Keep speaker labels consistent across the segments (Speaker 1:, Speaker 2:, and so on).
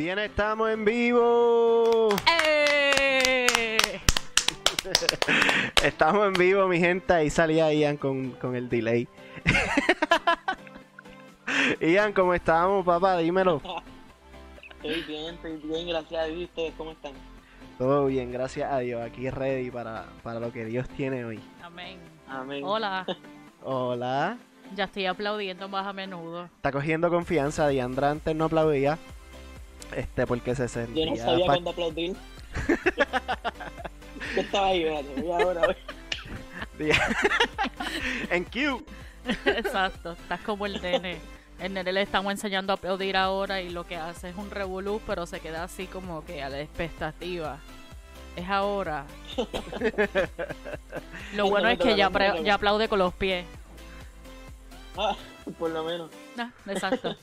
Speaker 1: Bien, estamos en vivo.
Speaker 2: ¡Eh!
Speaker 1: Estamos en vivo, mi gente. Ahí salía Ian con, con el delay. Ian, ¿cómo estamos, papá? Dímelo.
Speaker 3: Estoy bien, estoy bien, gracias a Dios. ¿Ustedes cómo están?
Speaker 1: Todo bien, gracias a Dios. Aquí ready para, para lo que Dios tiene hoy.
Speaker 2: Amén.
Speaker 3: Amén.
Speaker 2: Hola,
Speaker 1: Hola.
Speaker 2: ya estoy aplaudiendo más a menudo.
Speaker 1: Está cogiendo confianza. Diandra antes no aplaudía. Este, porque se
Speaker 3: Yo
Speaker 1: sentía.
Speaker 3: no sabía
Speaker 1: fa-
Speaker 3: cuándo aplaudir. Yo estaba ahí, espérate, voy ahora. voy.
Speaker 1: en Q.
Speaker 2: Exacto, estás como el nene. El nene le estamos enseñando a aplaudir ahora y lo que hace es un revolú, pero se queda así como que a la expectativa. Es ahora. Lo bueno es que ya, ya aplaude con los pies.
Speaker 3: Ah, por lo menos.
Speaker 2: Ah, exacto,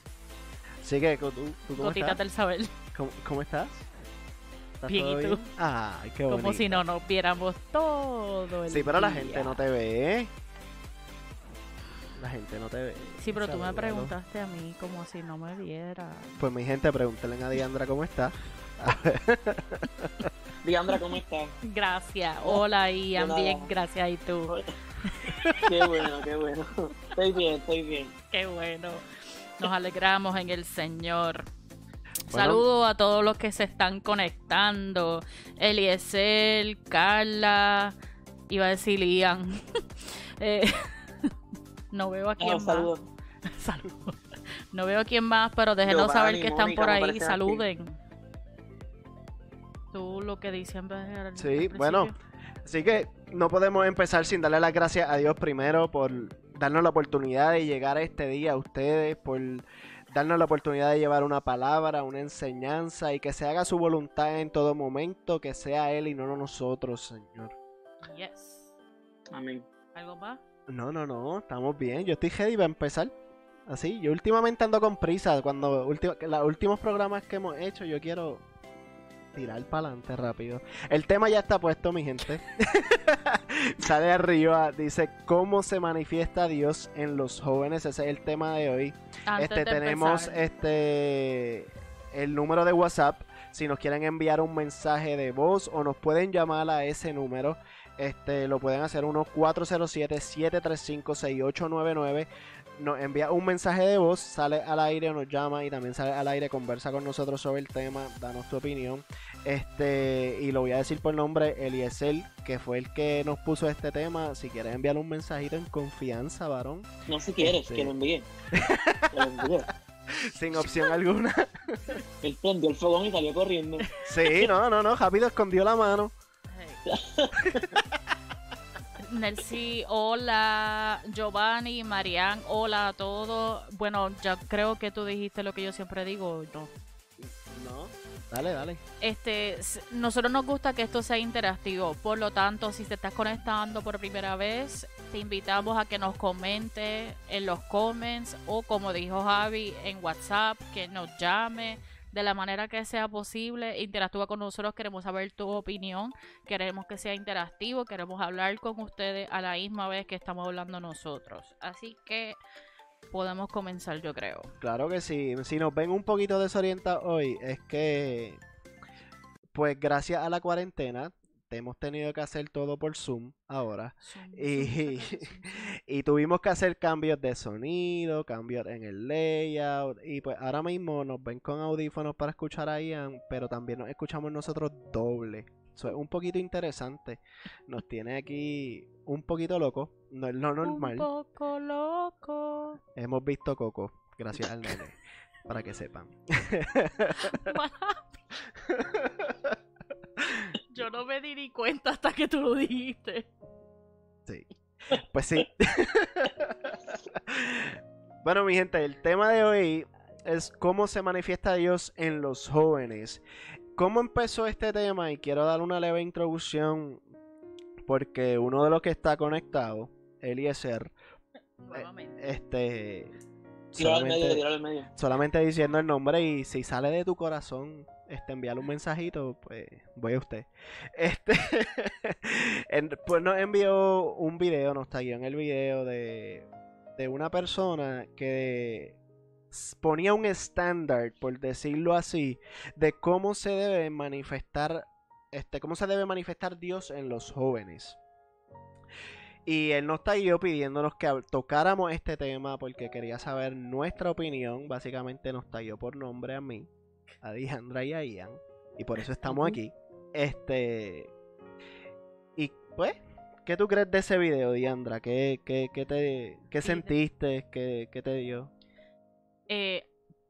Speaker 1: Así que, ¿tú, tú cómo,
Speaker 2: gotitas
Speaker 1: estás?
Speaker 2: del saber.
Speaker 1: ¿Cómo, cómo estás? ¿Estás
Speaker 2: Bien,
Speaker 1: todo
Speaker 2: ¿y tú?
Speaker 1: Ay, qué bonito.
Speaker 2: Como si no nos viéramos todo el
Speaker 1: Sí, pero la gente no te ve. La gente no te ve.
Speaker 2: Sí, pero tú me preguntaste a mí como si no me viera.
Speaker 1: Pues mi gente, pregúntenle a Diandra cómo está.
Speaker 3: Diandra, ¿cómo estás?
Speaker 2: Gracias. Hola, Ian. Bien, gracias. ¿Y tú?
Speaker 3: Qué bueno, qué bueno. Estoy bien, estoy bien.
Speaker 2: Qué bueno. Nos alegramos en el Señor.
Speaker 1: Bueno.
Speaker 2: Saludos a todos los que se están conectando. Eliezer, Carla, iba a decir Ian. Eh, no veo a quién
Speaker 3: Ah,
Speaker 2: más.
Speaker 3: saludos.
Speaker 2: Saludos. No veo a quién más, pero déjenos saber que están
Speaker 3: Mónica,
Speaker 2: por ahí.
Speaker 3: aquí.
Speaker 2: Saluden. Tú lo que dices en vez de al-
Speaker 1: Sí, bueno. Así que no podemos empezar sin darle las gracias a Dios primero por darnos la oportunidad de llegar a este día a ustedes, por darnos la oportunidad de llevar una palabra, una enseñanza y que se haga su voluntad en todo momento, que sea Él y no nosotros, Señor.
Speaker 2: Yes.
Speaker 3: Amén.
Speaker 2: ¿Algo más?
Speaker 1: No, no, no, estamos bien. Yo estoy ready para empezar. Así, yo últimamente ando con prisa. Cuando ulti- los últimos programas que hemos hecho, yo quiero tirar para adelante rápido. El tema ya está puesto, mi gente. Sale arriba, dice cómo se manifiesta Dios en los jóvenes. Ese es el tema de hoy.
Speaker 2: Antes
Speaker 1: Este
Speaker 2: de
Speaker 1: tenemos
Speaker 2: empezar.
Speaker 1: este el número de WhatsApp. Si nos quieren enviar un mensaje de voz o nos pueden llamar a ese número, este lo pueden hacer unos 407-735-6899. Nos envía un mensaje de voz, sale al aire, nos llama y también sale al aire, conversa con nosotros sobre el tema, danos tu opinión. Este, y lo voy a decir por nombre, Eliezer, que fue el que nos puso este tema. Si quieres enviar un mensajito en confianza, varón,
Speaker 3: No si quieres,
Speaker 1: Este.
Speaker 3: que lo envíe. Que lo envíe.
Speaker 1: sin opción alguna.
Speaker 3: Él prendió el fogón y salió corriendo.
Speaker 1: Sí, no, no, no, rápido escondió la mano.
Speaker 2: Nelsi, hola. Giovanni, Marian, hola a todos. Bueno, ya creo que tú dijiste lo que yo siempre digo, ¿no?
Speaker 1: No, dale, dale.
Speaker 2: Este, nosotros nos gusta que esto sea interactivo, por lo tanto, si te estás conectando por primera vez, te invitamos a que nos comente en los comments o como dijo Javi en WhatsApp, que nos llame de la manera que sea posible, interactúa con nosotros, queremos saber tu opinión, queremos que sea interactivo, queremos hablar con ustedes a la misma vez que estamos hablando nosotros. Así que podemos comenzar, yo creo.
Speaker 1: Claro que sí. Si nos ven un poquito desorientados hoy, es que, pues gracias a la cuarentena, te hemos tenido que hacer todo por Zoom ahora. Y, y tuvimos que hacer cambios de sonido, cambios en el layout. Y pues ahora mismo nos ven con audífonos para escuchar a Ian, pero también nos escuchamos nosotros doble. Eso es un poquito interesante. Nos tiene aquí un poquito loco. No es lo normal.
Speaker 2: Un poco loco.
Speaker 1: Hemos visto Coco, gracias al nene, para que sepan.
Speaker 2: Yo no me di ni cuenta hasta que tú lo dijiste.
Speaker 1: Sí. Pues sí. bueno, mi gente, el tema de hoy es cómo se manifiesta Dios en los jóvenes. ¿Cómo empezó este tema? Y quiero dar una leve introducción porque uno de los que está conectado, Eliezer,
Speaker 2: Nuevamente.
Speaker 1: este...
Speaker 3: Al medio, al medio.
Speaker 1: solamente diciendo el nombre y si sale de tu corazón este enviarle un mensajito pues voy a usted este pues nos envió un video nos taguió en el video de de una persona que ponía un estándar, por decirlo así, de cómo se debe manifestar, este, cómo se debe manifestar Dios en los jóvenes. Y él nos yo pidiéndonos que tocáramos este tema porque quería saber nuestra opinión. Básicamente nos talló por nombre a mí, a Dijandra y a Ian. Y por eso estamos aquí. Este. Y pues, ¿qué tú crees de ese video, Diandra? ¿Qué, qué, qué te, qué sentiste? ¿Qué, ¿Qué, te dio?
Speaker 2: Eh,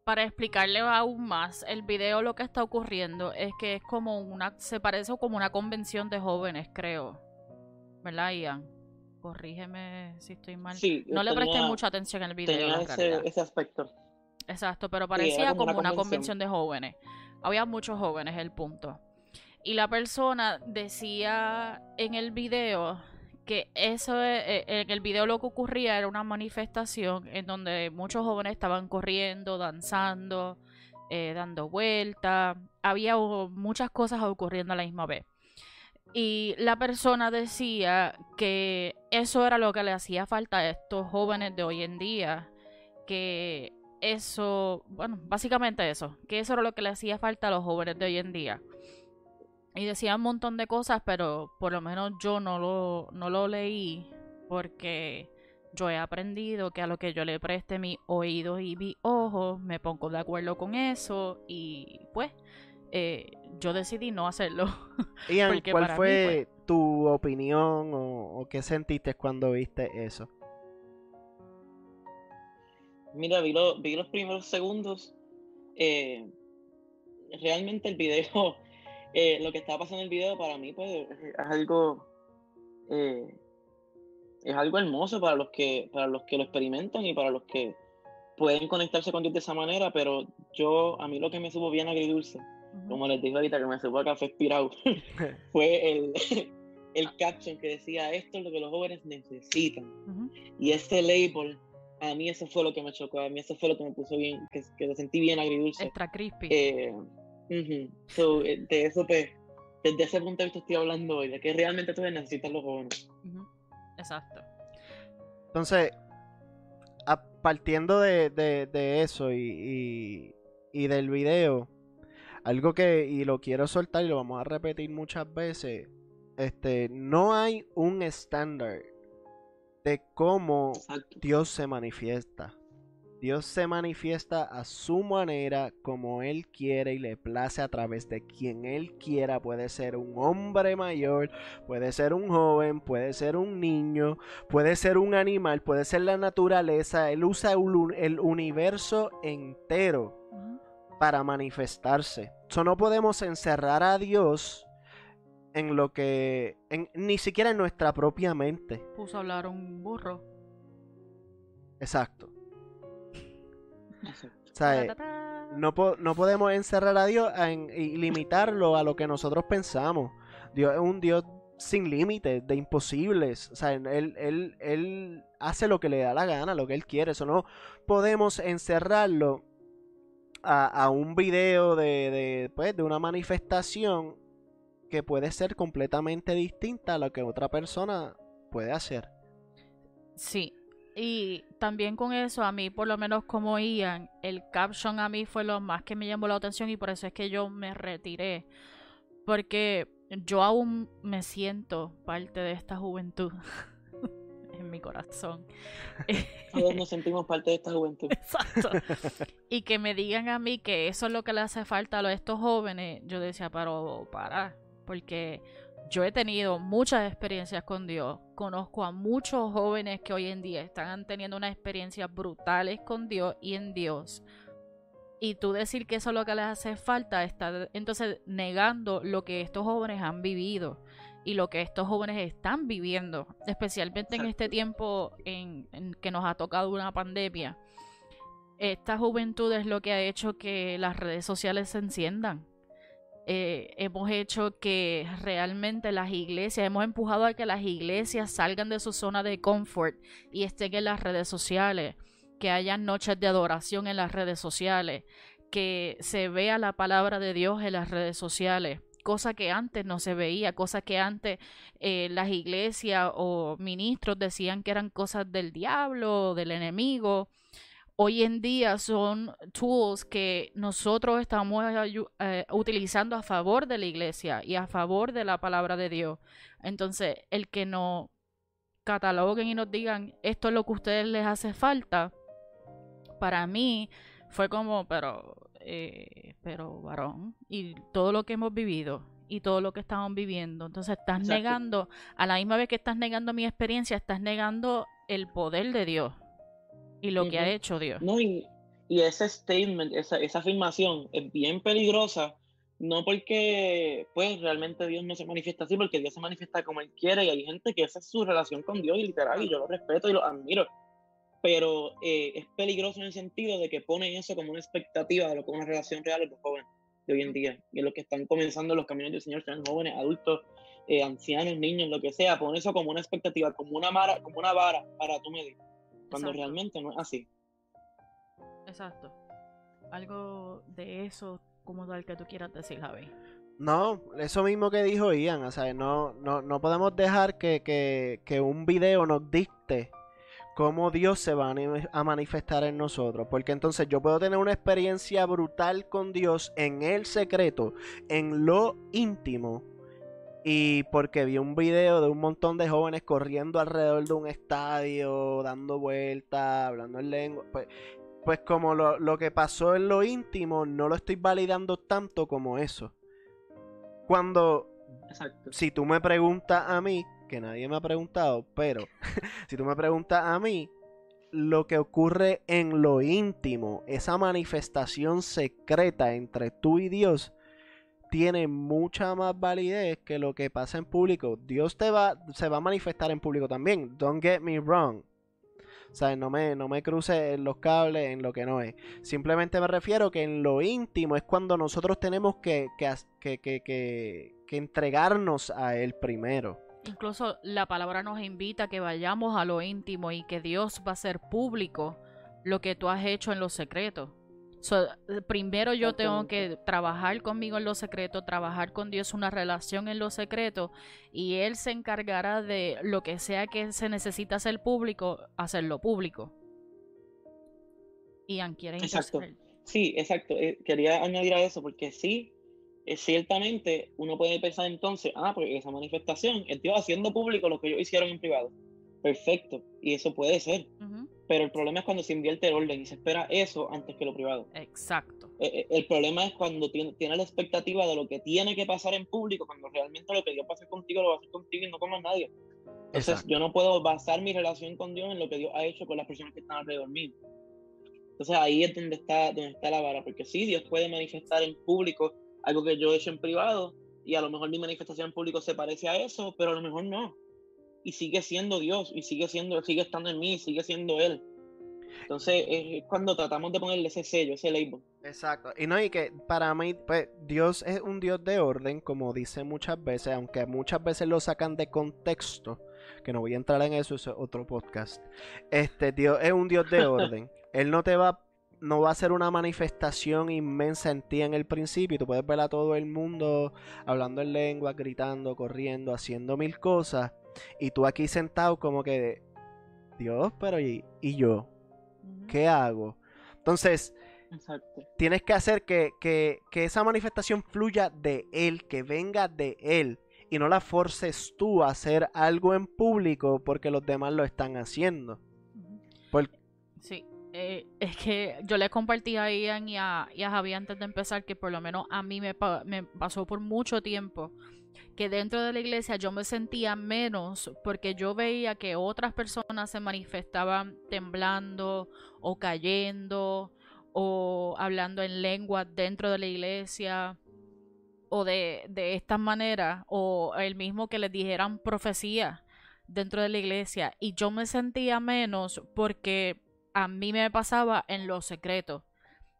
Speaker 2: para explicarle aún más, el video lo que está ocurriendo es que es como una, se parece como una convención de jóvenes, creo. ¿Verdad, Ian? Corrígeme si estoy mal. no le presté mucha atención al video.
Speaker 3: Tenía ese, aspecto.
Speaker 2: Exacto, pero parecía como, una, convención. de jóvenes. Había muchos jóvenes, el punto. Y la persona decía en el video que eso eh, en el video lo que ocurría era una manifestación en donde muchos jóvenes estaban corriendo, danzando, eh, dando vueltas. Había muchas cosas ocurriendo a la misma vez. Y la persona decía que eso era lo que le hacía falta a estos jóvenes de hoy en día. Que eso, bueno, básicamente eso, que eso era lo que le hacía falta a los jóvenes de hoy en día. Y decía un montón de cosas, pero por lo menos yo no lo, no lo leí porque yo he aprendido que a lo que yo le preste mi oído y mi ojo, me pongo de acuerdo con eso y pues eh, yo decidí no hacerlo.
Speaker 1: Ian, ¿cuál fue pues tu opinión o, qué sentiste cuando viste eso?
Speaker 3: Mira, vi, los primeros segundos. Eh, realmente el video, eh, lo que estaba pasando en el video para mí, pues es algo, es algo hermoso para los que, para los que lo experimentan y para los que pueden conectarse con Dios de esa manera. Pero yo, a mí lo que me supo bien agridulce como les dije ahorita que me supo a café expirado, fue el, el caption que decía, esto es lo que los jóvenes necesitan. Y este label, a mí eso fue lo que me chocó, a mí eso fue lo que me puso bien, que, que sentí bien agridulce.
Speaker 2: Extra crispy.
Speaker 3: Eh, so, eh, de eso, pues, desde ese punto de vista estoy hablando hoy, de que realmente todos necesitan los jóvenes.
Speaker 2: Exacto.
Speaker 1: Entonces, partiendo de, de, de eso y, y, y, del video, algo que, y lo quiero soltar y lo vamos a repetir muchas veces, este, no hay un estándar de cómo Dios se manifiesta. Dios se manifiesta a su manera, como Él quiere y le place a través de quien Él quiera. Puede ser un hombre mayor, puede ser un joven, puede ser un niño, puede ser un animal, puede ser la naturaleza. Él usa el universo entero para manifestarse. So, no podemos encerrar a Dios en lo que. ni siquiera en nuestra propia mente.
Speaker 2: Puso a hablar un burro.
Speaker 1: Exacto. no, no, podemos encerrar a Dios y limitarlo a lo que nosotros pensamos. Dios es un Dios sin límites, de imposibles. O sea, él, él, él hace lo que le da la gana, lo que él quiere. Eso no podemos encerrarlo a, un video de, pues, de una manifestación que puede ser completamente distinta a lo que otra persona puede hacer.
Speaker 2: Sí, y también con eso, a mí, por lo menos como Ian, el caption a mí fue lo más que me llamó la atención y por eso es que yo me retiré. Porque yo aún me siento parte de esta juventud. en mi corazón.
Speaker 3: Todos nos sentimos parte de esta juventud.
Speaker 2: Exacto. Y que me digan a mí que eso es lo que le hace falta a estos jóvenes, yo decía, pero para, porque yo he tenido muchas experiencias con Dios. Conozco a muchos jóvenes que hoy en día están teniendo unas experiencias brutales con Dios y en Dios. Y tú decir que eso es lo que les hace falta, está entonces negando lo que estos jóvenes han vivido y lo que estos jóvenes están viviendo, especialmente en este tiempo en, que nos ha tocado una pandemia. Esta juventud es lo que ha hecho que las redes sociales se enciendan. Eh, hemos hecho que realmente las iglesias, hemos empujado a que las iglesias salgan de su zona de confort y estén en las redes sociales, que haya noches de adoración en las redes sociales, que se vea la palabra de Dios en las redes sociales cosa que antes no se veía, cosa que antes eh, las iglesias o ministros decían que eran cosas del diablo, del enemigo. Hoy en día son tools que nosotros estamos eh, utilizando a favor de la iglesia y a favor de la palabra de Dios. Entonces, el que nos cataloguen y nos digan esto es lo que a ustedes les hace falta, para mí fue como, pero, eh, pero varón, y todo lo que hemos vivido y todo lo que estamos viviendo. Entonces estás negando, a la misma vez que estás negando mi experiencia, estás negando el poder de Dios y lo que ha hecho Dios.
Speaker 3: No, y, ese statement, esa, esa afirmación es bien peligrosa, no porque pues realmente Dios no se manifiesta así, porque Dios se manifiesta como Él quiere y hay gente que esa es su relación con Dios y literal, y yo lo respeto y lo admiro, pero eh, es peligroso en el sentido de que ponen eso como una expectativa de lo que es una relación real de los jóvenes de hoy en día, y en los que están comenzando los caminos del Señor, sean jóvenes, adultos, eh, ancianos, niños, lo que sea, ponen eso como una expectativa, como una, vara, como una vara para tu medir cuando realmente no es así.
Speaker 2: Exacto. Algo de eso como tal que tú quieras decir, Javi.
Speaker 1: No, eso mismo que dijo Ian, o sea, no, no, no podemos dejar que, que, que un video nos dicte cómo Dios se va a manifestar en nosotros. Porque entonces yo puedo tener una experiencia brutal con Dios en el secreto, en lo íntimo, y porque vi un video de un montón de jóvenes corriendo alrededor de un estadio, dando vueltas, hablando en lengua. Pues, pues como lo, que pasó en lo íntimo, no lo estoy validando tanto como eso. Cuando, si tú me preguntas a mí, que nadie me ha preguntado, pero si tú me preguntas a mí, lo que ocurre en lo íntimo, esa manifestación secreta entre tú y Dios, tiene mucha más validez que lo que pasa en público. Dios te va, se va a manifestar en público también. Don't get me wrong. O sea, no me, no me cruce los cables en lo que no es. Simplemente me refiero que en lo íntimo es cuando nosotros tenemos que, que, que, que entregarnos a Él primero.
Speaker 2: Incluso la palabra nos invita a que vayamos a lo íntimo y que Dios va a hacer público lo que tú has hecho en lo secreto. Eh, primero yo tengo que trabajar conmigo en lo secreto, trabajar con Dios una relación en lo secreto y Él se encargará de lo que sea que se necesita hacer público, hacerlo público. Ian, ¿quieres
Speaker 3: Exacto. Sí, exacto. Eh, quería añadir a eso porque sí, eh, ciertamente uno puede pensar entonces, ah, porque esa manifestación, el Dios haciendo público lo que ellos hicieron en privado. Perfecto. Y eso puede ser. Pero el problema es cuando se invierte el orden y se espera eso antes que lo privado.
Speaker 2: Exacto.
Speaker 3: Eh, eh, el problema es cuando tiene, tiene, la expectativa de lo que tiene que pasar en público, cuando realmente lo que Dios va a hacer contigo lo va a hacer contigo y no con más nadie. Entonces yo no puedo basar mi relación con Dios en lo que Dios ha hecho con las personas que están alrededor mío. Entonces ahí es donde está, donde está la vara, porque sí, Dios puede manifestar en público algo que yo he hecho en privado y a lo mejor mi manifestación en público se parece a eso, pero a lo mejor no y sigue siendo Dios y sigue siendo, sigue estando en mí, sigue siendo Él. Entonces es cuando tratamos de ponerle ese sello, ese label.
Speaker 1: Exacto. Y no, y que para mí, pues, Dios es un Dios de orden, como dice muchas veces, aunque muchas veces lo sacan de contexto, que no voy a entrar en eso, eso es otro podcast. Este Dios es un Dios de orden. Él no te va no va a ser una manifestación inmensa en ti en el principio. Tú puedes ver a todo el mundo hablando en lengua, gritando, corriendo, haciendo mil cosas. Y tú aquí sentado como que, Dios, pero ¿y, yo? ¿Qué hago? Entonces, tienes que hacer que, que, que, esa manifestación fluya de Él, que venga de Él. Y no la forces tú a hacer algo en público porque los demás lo están haciendo.
Speaker 2: Sí, eh, es que yo le compartí a Ian y a, y a Javi antes de empezar que por lo menos a mí me, me pasó por mucho tiempo que dentro de la iglesia yo me sentía menos porque yo veía que otras personas se manifestaban temblando o cayendo o hablando en lengua dentro de la iglesia o de, de esta manera o el mismo que les dijeran profecía dentro de la iglesia. Y yo me sentía menos porque a mí me pasaba en lo secreto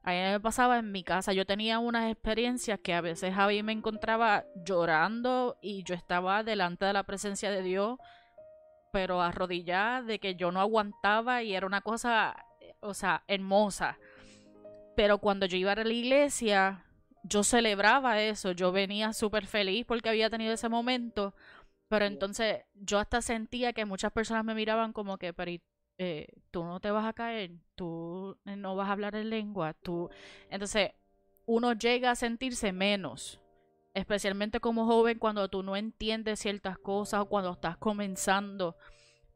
Speaker 2: a mí me pasaba en mi casa. Yo tenía unas experiencias que a veces Javi me encontraba llorando y yo estaba delante de la presencia de Dios, pero arrodillada de que yo no aguantaba y era una cosa, o sea, hermosa. Pero cuando yo iba a la iglesia, yo celebraba eso. Yo venía súper feliz porque había tenido ese momento. Pero entonces yo hasta sentía que muchas personas me miraban como que, pero eh, tú no te vas a caer, tú no vas a hablar en lengua, tú... Entonces, uno llega a sentirse menos, especialmente como joven cuando tú no entiendes ciertas cosas o cuando estás comenzando,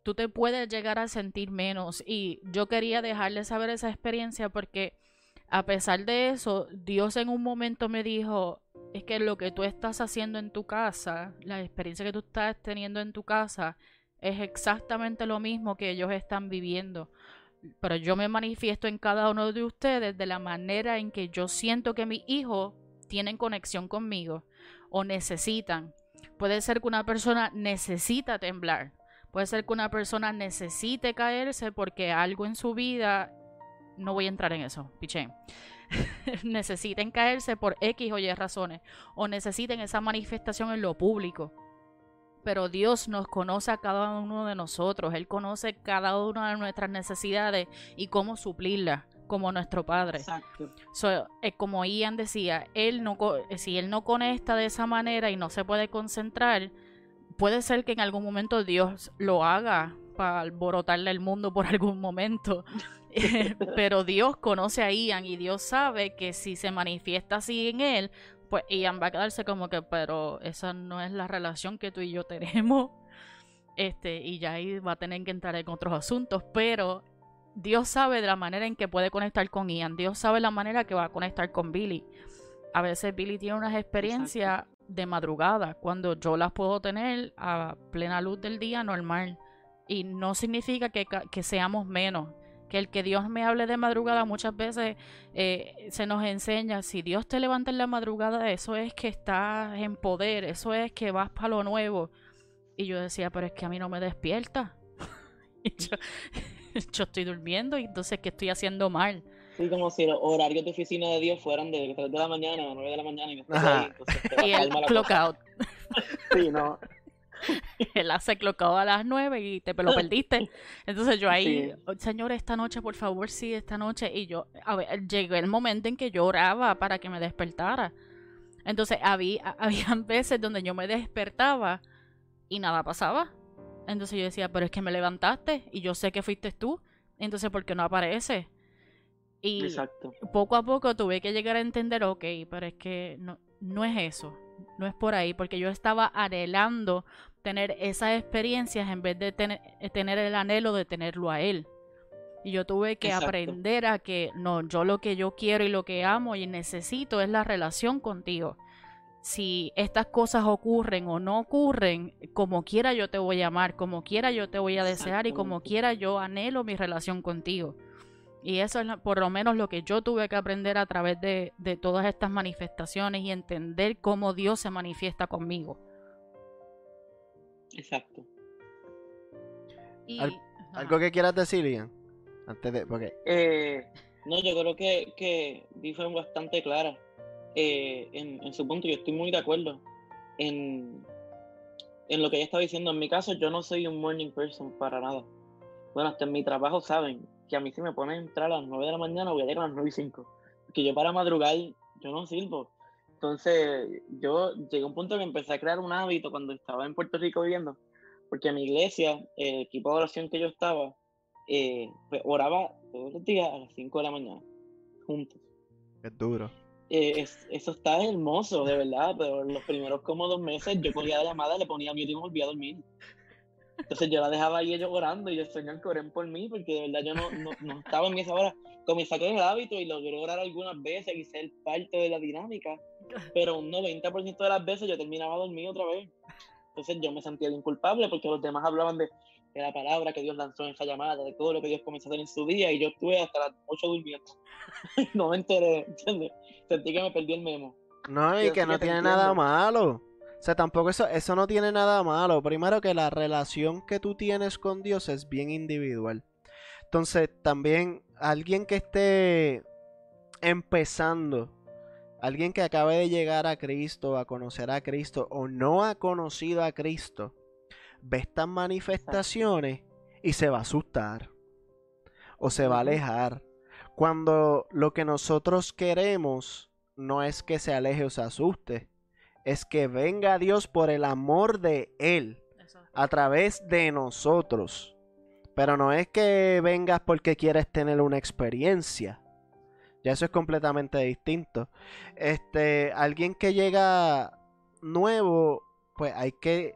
Speaker 2: tú te puedes llegar a sentir menos. Y yo quería dejarle saber esa experiencia porque a pesar de eso, Dios en un momento me dijo, es que lo que tú estás haciendo en tu casa, la experiencia que tú estás teniendo en tu casa, es exactamente lo mismo que ellos están viviendo. Pero yo me manifiesto en cada uno de ustedes de la manera en que yo siento que mis hijos tienen conexión conmigo o necesitan. Puede ser que una persona necesita temblar. Puede ser que una persona necesite caerse porque algo en su vida, no voy a entrar en eso, piché, necesiten caerse por X o Y razones o necesiten esa manifestación en lo público pero Dios nos conoce a cada uno de nosotros, Él conoce cada una de nuestras necesidades y cómo suplirlas como nuestro Padre. Exacto. Eh, como Ian decía, él no, eh, si Él no conecta de esa manera y no se puede concentrar, puede ser que en algún momento Dios lo haga para alborotarle el mundo por algún momento. pero Dios conoce a Ian y Dios sabe que si se manifiesta así en él, pues Ian va a quedarse como que, pero esa no es la relación que tú y yo tenemos. Este, y ya ahí va a tener que entrar en otros asuntos, pero Dios sabe de la manera en que puede conectar con Ian, Dios sabe la manera que va a conectar con Billy. A veces Billy tiene unas experiencias de madrugada, cuando yo las puedo tener a plena luz del día normal. Y no significa que, que seamos menos, que el que Dios me hable de madrugada muchas veces eh, se nos enseña, si Dios te levanta en la madrugada, eso es que estás en poder, eso es que vas para lo nuevo. Y yo decía, pero es que a mí no me despierta. yo, estoy durmiendo y entonces, ¿qué estoy haciendo mal?
Speaker 3: Sí, como si los horarios de oficina de Dios fueran de 3 de la mañana a 9 de la mañana y me ahí,
Speaker 2: y el clock out.
Speaker 3: sí, no.
Speaker 2: Él hace clocado a las nueve y te lo perdiste. Entonces yo ahí, señor, esta noche, por favor, sí, esta noche. Y yo, a ver, llegó el momento en que yo oraba para que me despertara. Entonces había, habían veces donde yo me despertaba y nada pasaba. Entonces yo decía, pero es que me levantaste y yo sé que fuiste tú. Entonces, ¿por qué no aparece? Y poco a poco tuve que llegar a entender, ok, pero es que no, no es eso, no es por ahí, porque yo estaba anhelando tener esas experiencias en vez de tener, eh, tener el anhelo de tenerlo a él. Y yo tuve que aprender a que no, yo lo que yo quiero y lo que amo y necesito es la relación contigo. Si estas cosas ocurren o no ocurren, como quiera yo te voy a amar, como quiera yo te voy a desear y como quiera yo anhelo mi relación contigo. Y eso es por lo menos lo que yo tuve que aprender a través de, de todas estas manifestaciones y entender cómo Dios se manifiesta conmigo.
Speaker 3: Exacto.
Speaker 1: ¿Algo que quieras decir, Ian? Antes de. Porque...
Speaker 3: Eh, no, yo creo que, que fue bastante clara eh, en, su punto. Yo estoy muy de acuerdo en, en lo que ella estaba diciendo. En mi caso, yo no soy un morning person para nada. Bueno, hasta en mi trabajo saben que a mí si me ponen a entrar a las 9 de la mañana voy a llegar a las 9 y 5. Que yo para madrugar, yo no sirvo. Entonces, yo llegué a un punto que empecé a crear un hábito cuando estaba en Puerto Rico viviendo, porque en mi iglesia, el equipo de oración que yo estaba, eh, pues, oraba todos los días a las 5 de la mañana, juntos.
Speaker 1: Es duro.
Speaker 3: Eh, eso está hermoso, de verdad, pero los primeros como dos meses yo cogía la llamada, le ponía miedo y me volvía a dormir. Entonces yo la dejaba ahí ellos orando y el Señor que oren por mí, porque de verdad yo no, no, no estaba en esa hora. Comencé con el hábito y logré orar algunas veces y ser parte de la dinámica, pero un 90% de las veces yo terminaba dormido otra vez. Entonces yo me sentía bien culpable porque los demás hablaban de, de, la palabra que Dios lanzó en esa llamada, de todo lo que Dios comenzó a hacer en su día y yo estuve hasta las 8 durmiendo. no me enteré, ¿entiendes? Sentí que me perdí el memo.
Speaker 1: No, y que no tiene nada malo. O sea, tampoco eso, eso no tiene nada malo. Primero que la relación que tú tienes con Dios es bien individual. Entonces, también alguien que esté empezando, alguien que acabe de llegar a Cristo, a conocer a Cristo o no ha conocido a Cristo, ve estas manifestaciones y se va a asustar o se va a alejar. Cuando lo que nosotros queremos no es que se aleje o se asuste, es que venga Dios por el amor de Él a través de nosotros. Pero no es que vengas porque quieres tener una experiencia. Ya eso es completamente distinto. Este, alguien que llega nuevo, pues hay que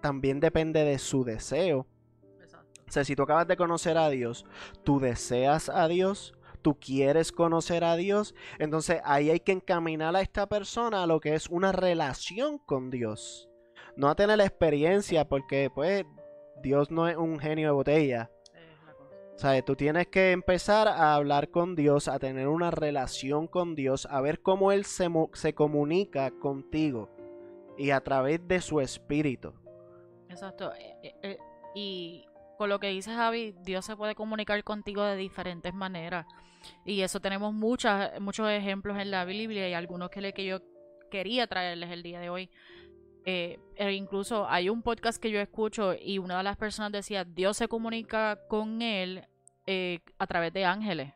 Speaker 1: también depende de su deseo. Exacto. O sea, si tú acabas de conocer a Dios, tú deseas a Dios, tú quieres conocer a Dios, entonces ahí hay que encaminar a esta persona a lo que es una relación con Dios. No a tener la experiencia, porque pues Dios no es un genio de botella. Sea, tú tienes que empezar a hablar con Dios, a tener una relación con Dios, a ver cómo Él se, se comunica contigo y a través de su espíritu.
Speaker 2: Exacto. Eh, eh, eh, y con lo que dice Javi, Dios se puede comunicar contigo de diferentes maneras. Y eso tenemos muchas, muchos ejemplos en la Biblia y algunos que, le, que yo quería traerles el día de hoy. Eh, e incluso hay un podcast que yo escucho y una de las personas decía, Dios se comunica con él a través de ángeles.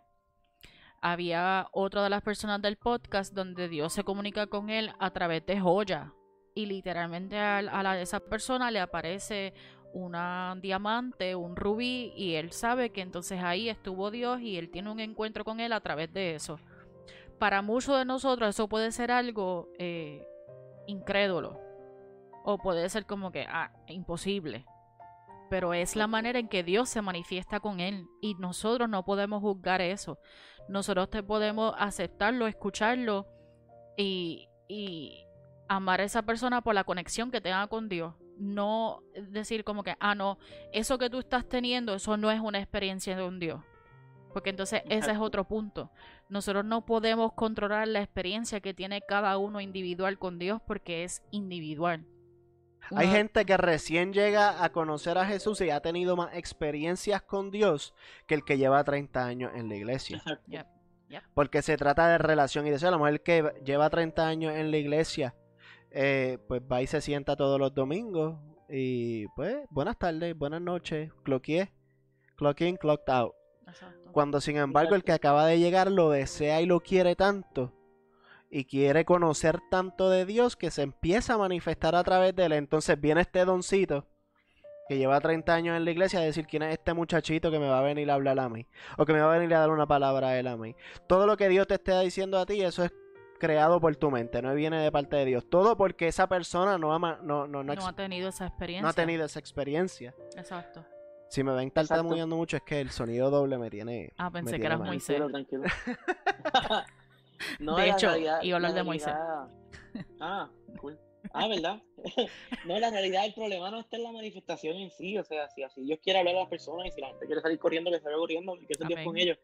Speaker 2: Había otra de las personas del podcast donde Dios se comunica con él a través de joyas y literalmente a, la, esa persona le aparece un diamante, un rubí, y él sabe que entonces ahí estuvo Dios y él tiene un encuentro con él a través de eso. Para muchos de nosotros eso puede ser algo eh, incrédulo, o puede ser como que, ah, imposible. Pero es la manera en que Dios se manifiesta con él y nosotros no podemos juzgar eso. Nosotros te podemos aceptarlo, escucharlo y, y, amar a esa persona por la conexión que tenga con Dios. No decir como que, ah, no, eso que tú estás teniendo, eso no es una experiencia de un Dios. Porque entonces ese es otro punto. Nosotros no podemos controlar la experiencia que tiene cada uno individual con Dios porque es individual.
Speaker 1: Hay gente que recién llega a conocer a Jesús y ha tenido más experiencias con Dios que el que lleva 30 años en la iglesia. Porque se trata de relación y deseo. La mujer que lleva 30 años en la iglesia eh, pues va y se sienta todos los domingos. Y pues, buenas tardes, buenas noches, clock in, clocked out. Cuando sin embargo el que acaba de llegar lo desea y lo quiere tanto y quiere conocer tanto de Dios que se empieza a manifestar a través de él. Entonces viene este doncito que lleva 30 años en la iglesia a decir quién es este muchachito que me va a venir a hablar a mí o que me va a venir a dar una palabra a él a mí. Todo lo que Dios te esté diciendo a ti, eso es creado por tu mente, no viene de parte de Dios. Todo porque esa persona no, ama, no, no,
Speaker 2: no, ha tenido esa experiencia.
Speaker 1: No ha tenido esa experiencia.
Speaker 2: Exacto.
Speaker 1: Si me ven tartamudeando mucho es que el sonido doble me tiene.
Speaker 2: Ah, pensé que eras Moisés.
Speaker 3: Tranquilo,
Speaker 2: no, de hecho, iba a hablar de Moisés.
Speaker 3: Ah, cool. Ah, ¿verdad? no, la realidad, el problema no está en la manifestación en sí. O sea, si así Dios quiere hablar a las personas y si la gente quiere salir corriendo, que salga corriendo y que se Dios con ellos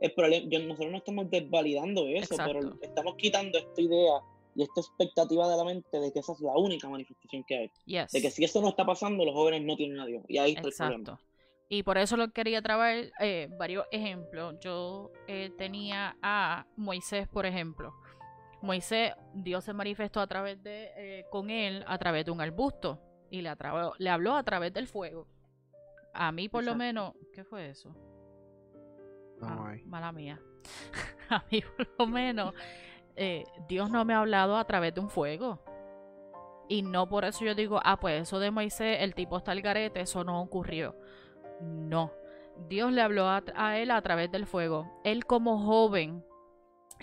Speaker 3: el problema, yo, nosotros no estamos desvalidando eso, pero estamos quitando esta idea y esta expectativa de la mente de que esa es la única manifestación que hay. De que si eso no está pasando, los jóvenes no tienen a Dios. Y ahí está el problema.
Speaker 2: Y por eso lo quería traer eh, varios ejemplos. Yo eh, tenía a Moisés, por ejemplo. Moisés, Dios se manifestó a través de, eh, con él, a través de un arbusto. Y le, le habló a través del fuego. A mí, por lo menos, ¿qué fue eso? Ah, mala mía. a mí por lo menos eh, Dios no me ha hablado a través de un fuego. Y no por eso yo digo, ah, pues eso de Moisés, el tipo está al garete, eso no ocurrió. No. Dios le habló a, él a través del fuego. Él como joven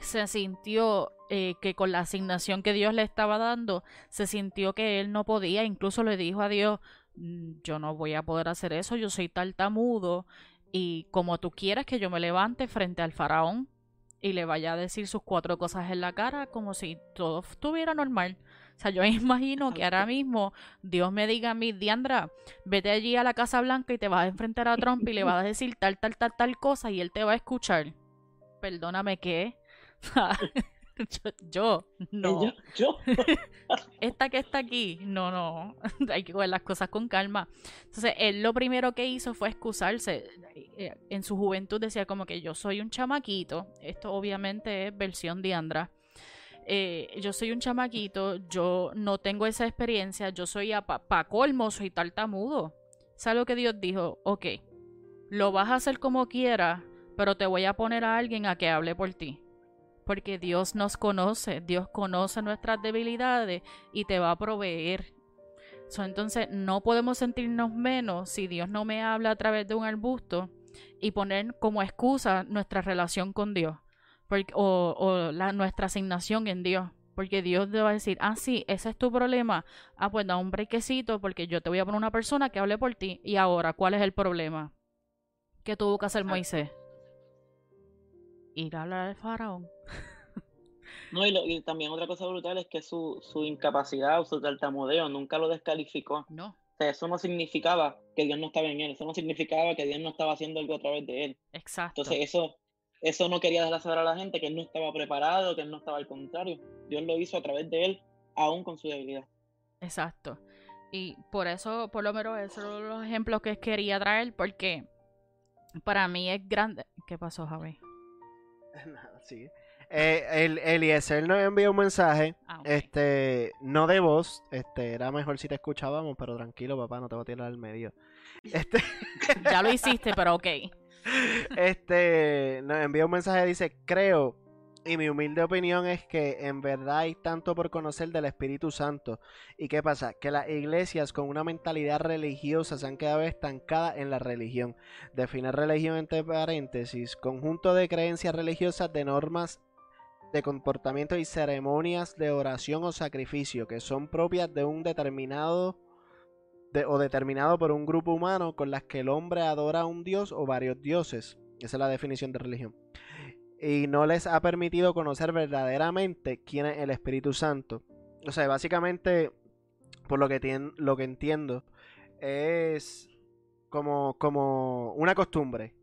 Speaker 2: se sintió eh, que con la asignación que Dios le estaba dando, se sintió que él no podía. Incluso le dijo a Dios, mm, yo no voy a poder hacer eso, yo soy tartamudo y como tú quieras que yo me levante frente al faraón y le vaya a decir sus cuatro cosas en la cara como si todo estuviera normal. O sea, yo me imagino que ahora mismo Dios me diga a mí, Diandra, vete allí a la Casa Blanca y te vas a enfrentar a Trump y le vas a decir tal, tal, tal, tal cosa y él te va a escuchar. Perdóname, ¿qué? yo, no.
Speaker 3: Yo,
Speaker 2: Esta que está aquí, no, no. Hay que coger las cosas con calma. Entonces, él lo primero que hizo fue excusarse. Eh, en su juventud decía como que yo soy un chamaquito. Esto obviamente es versión de Andra. Eh, yo soy un chamaquito, yo no tengo esa experiencia, yo soy a pa, colmo, soy tartamudo. ¿Sabes lo que Dios dijo? Ok, lo vas a hacer como quieras, pero te voy a poner a alguien a que hable por ti porque Dios nos conoce, Dios conoce nuestras debilidades y te va a proveer. O entonces no podemos sentirnos menos si Dios no me habla a través de un arbusto y poner como excusa nuestra relación con Dios o, la, nuestra asignación en Dios. Porque Dios te va a decir, ah, sí, ese es tu problema. Ah, pues da un brequecito porque yo te voy a poner una persona que hable por ti. Y ahora, ¿cuál es el problema? ¿Qué tuvo que hacer Moisés? Ir a hablar al faraón.
Speaker 3: No, y, también otra cosa brutal es que su, su incapacidad o su tartamudeo nunca lo descalificó.
Speaker 2: No.
Speaker 3: eso no significaba que Dios no estaba en él, eso no significaba que Dios no estaba haciendo algo a través de él.
Speaker 2: Exacto.
Speaker 3: Entonces eso, eso no quería dejar saber a la gente que él no estaba preparado, que él no estaba al contrario. Dios lo hizo a través de él, aún con su debilidad.
Speaker 2: Exacto. Y por eso, por lo menos, esos son los ejemplos que quería traer, porque para mí es grande. ¿Qué pasó, Javi?
Speaker 1: Nada, sí. Eh, el, Eliezer nos envió un mensaje, ah, este, no de voz, este, era mejor si te escuchábamos, pero tranquilo, papá, no te voy a tirar al medio. Este...
Speaker 2: ya lo hiciste, pero ok.
Speaker 1: Este, nos envió un mensaje, dice, creo, y mi humilde opinión es que en verdad hay tanto por conocer del Espíritu Santo. ¿Y qué pasa? Que las iglesias con una mentalidad religiosa se han quedado estancadas en la religión. Define religión entre paréntesis, conjunto de creencias religiosas de normas de comportamiento y ceremonias de oración o sacrificio que son propias de un determinado o determinado por un grupo humano con las que el hombre adora a un dios o varios dioses. Esa es la definición de religión. Y no les ha permitido conocer verdaderamente quién es el Espíritu Santo. O sea, básicamente, por lo que, lo que entiendo, es como, como una costumbre.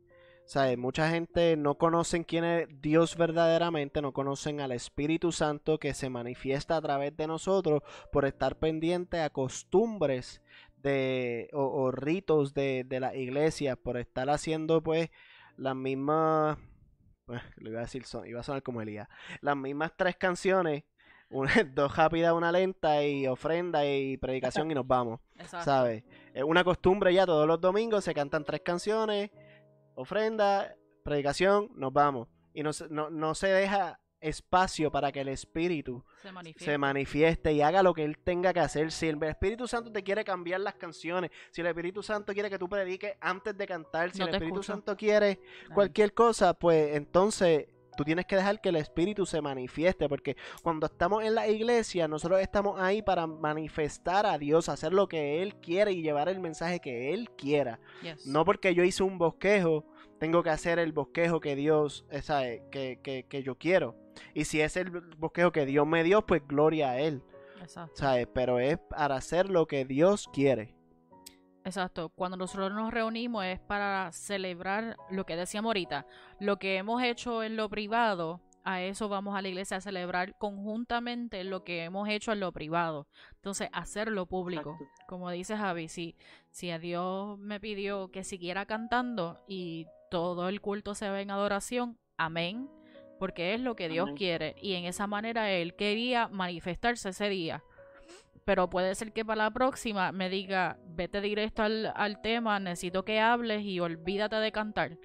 Speaker 1: O mucha gente no conocen quién es Dios verdaderamente, no conocen al Espíritu Santo que se manifiesta a través de nosotros por estar pendiente a costumbres de, o, ritos de, de la iglesia, por estar haciendo pues las mismas, pues, lo iba a decir, iba a sonar como Elías, las mismas tres canciones una, dos rápidas, una lenta y ofrenda y predicación y nos vamos. ¿Sabes? Es una costumbre ya todos los domingos se cantan tres canciones ofrenda, predicación, nos vamos. Y no, no, no se deja espacio para que el Espíritu se manifieste. y haga lo que Él tenga que hacer. Si el Espíritu Santo te quiere cambiar las canciones, si el Espíritu Santo quiere que tú prediques antes de cantar, si el Espíritu Santo quiere cualquier cosa, pues entonces tú tienes que dejar que el Espíritu se manifieste, porque cuando estamos en la iglesia, nosotros estamos ahí para manifestar a Dios, hacer lo que Él quiere y llevar el mensaje que Él quiera. No porque yo hice un bosquejo, tengo que hacer el bosquejo que Dios, sabe, que, que, que yo quiero. Y si es el bosquejo que Dios me dio, pues gloria a Él. Exacto. Pero es para hacer lo que Dios quiere.
Speaker 2: Exacto, cuando nosotros nos reunimos es para celebrar lo que decíamos ahorita, lo que hemos hecho en lo privado, a eso vamos a la iglesia a celebrar conjuntamente lo que hemos hecho en lo privado. Entonces, hacerlo público. Como dice Javi, si, si a Dios me pidió que siguiera cantando y todo el culto se ve en adoración, amén, porque es lo que Dios quiere. Y en esa manera Él quería manifestarse ese día pero puede ser que para la próxima me diga, vete directo al, al, tema, necesito que hables y olvídate de cantar.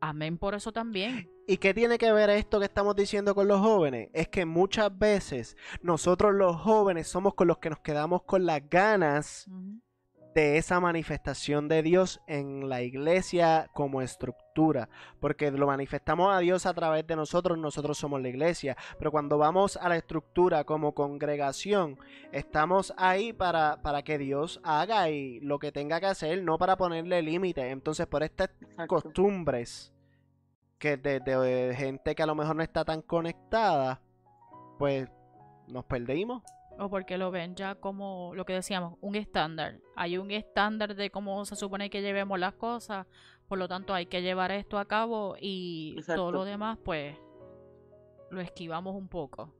Speaker 2: Amén por eso también.
Speaker 1: ¿Y qué tiene que ver esto que estamos diciendo con los jóvenes? Es que muchas veces nosotros los jóvenes somos con los que nos quedamos con las ganas de esa manifestación de Dios en la iglesia como estructura, porque lo manifestamos a Dios a través de nosotros, nosotros somos la iglesia, pero cuando vamos a la estructura como congregación, estamos ahí para, para que Dios haga y lo que tenga que hacer, no para ponerle límites. Entonces, por estas costumbres que de, de gente que a lo mejor no está tan conectada, pues nos perdimos
Speaker 2: o porque lo ven ya como lo que decíamos, un estándar. Hay un estándar de cómo se supone que llevemos las cosas, por lo tanto hay que llevar esto a cabo y todo lo demás pues lo esquivamos un poco.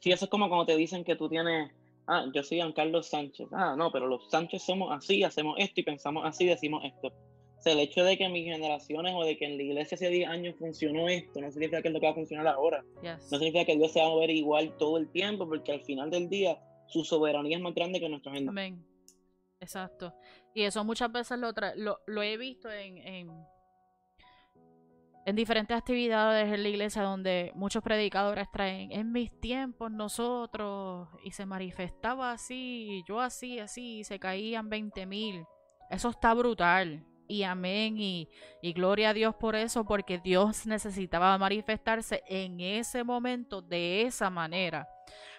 Speaker 3: Sí, eso es como cuando te dicen que tú tienes, ah, yo soy Carlos Sánchez, ah, no, pero los Sánchez somos así, hacemos esto y pensamos así, decimos esto. O sea, el hecho de que en mis generaciones o de que en la iglesia hace 10 años funcionó esto, no significa que es lo que va a funcionar ahora. No significa que Dios se va a mover igual todo el tiempo, porque al final del día su soberanía es más grande que nuestra agenda.
Speaker 2: Amén. Exacto. Y eso muchas veces lo, lo, he visto en, en diferentes actividades en la iglesia donde muchos predicadores traen, en mis tiempos nosotros, y se manifestaba así, yo así, así, y se caían 20 mil. Eso está brutal. Y amén, y, y gloria a Dios por eso, porque Dios necesitaba manifestarse en ese momento de esa manera.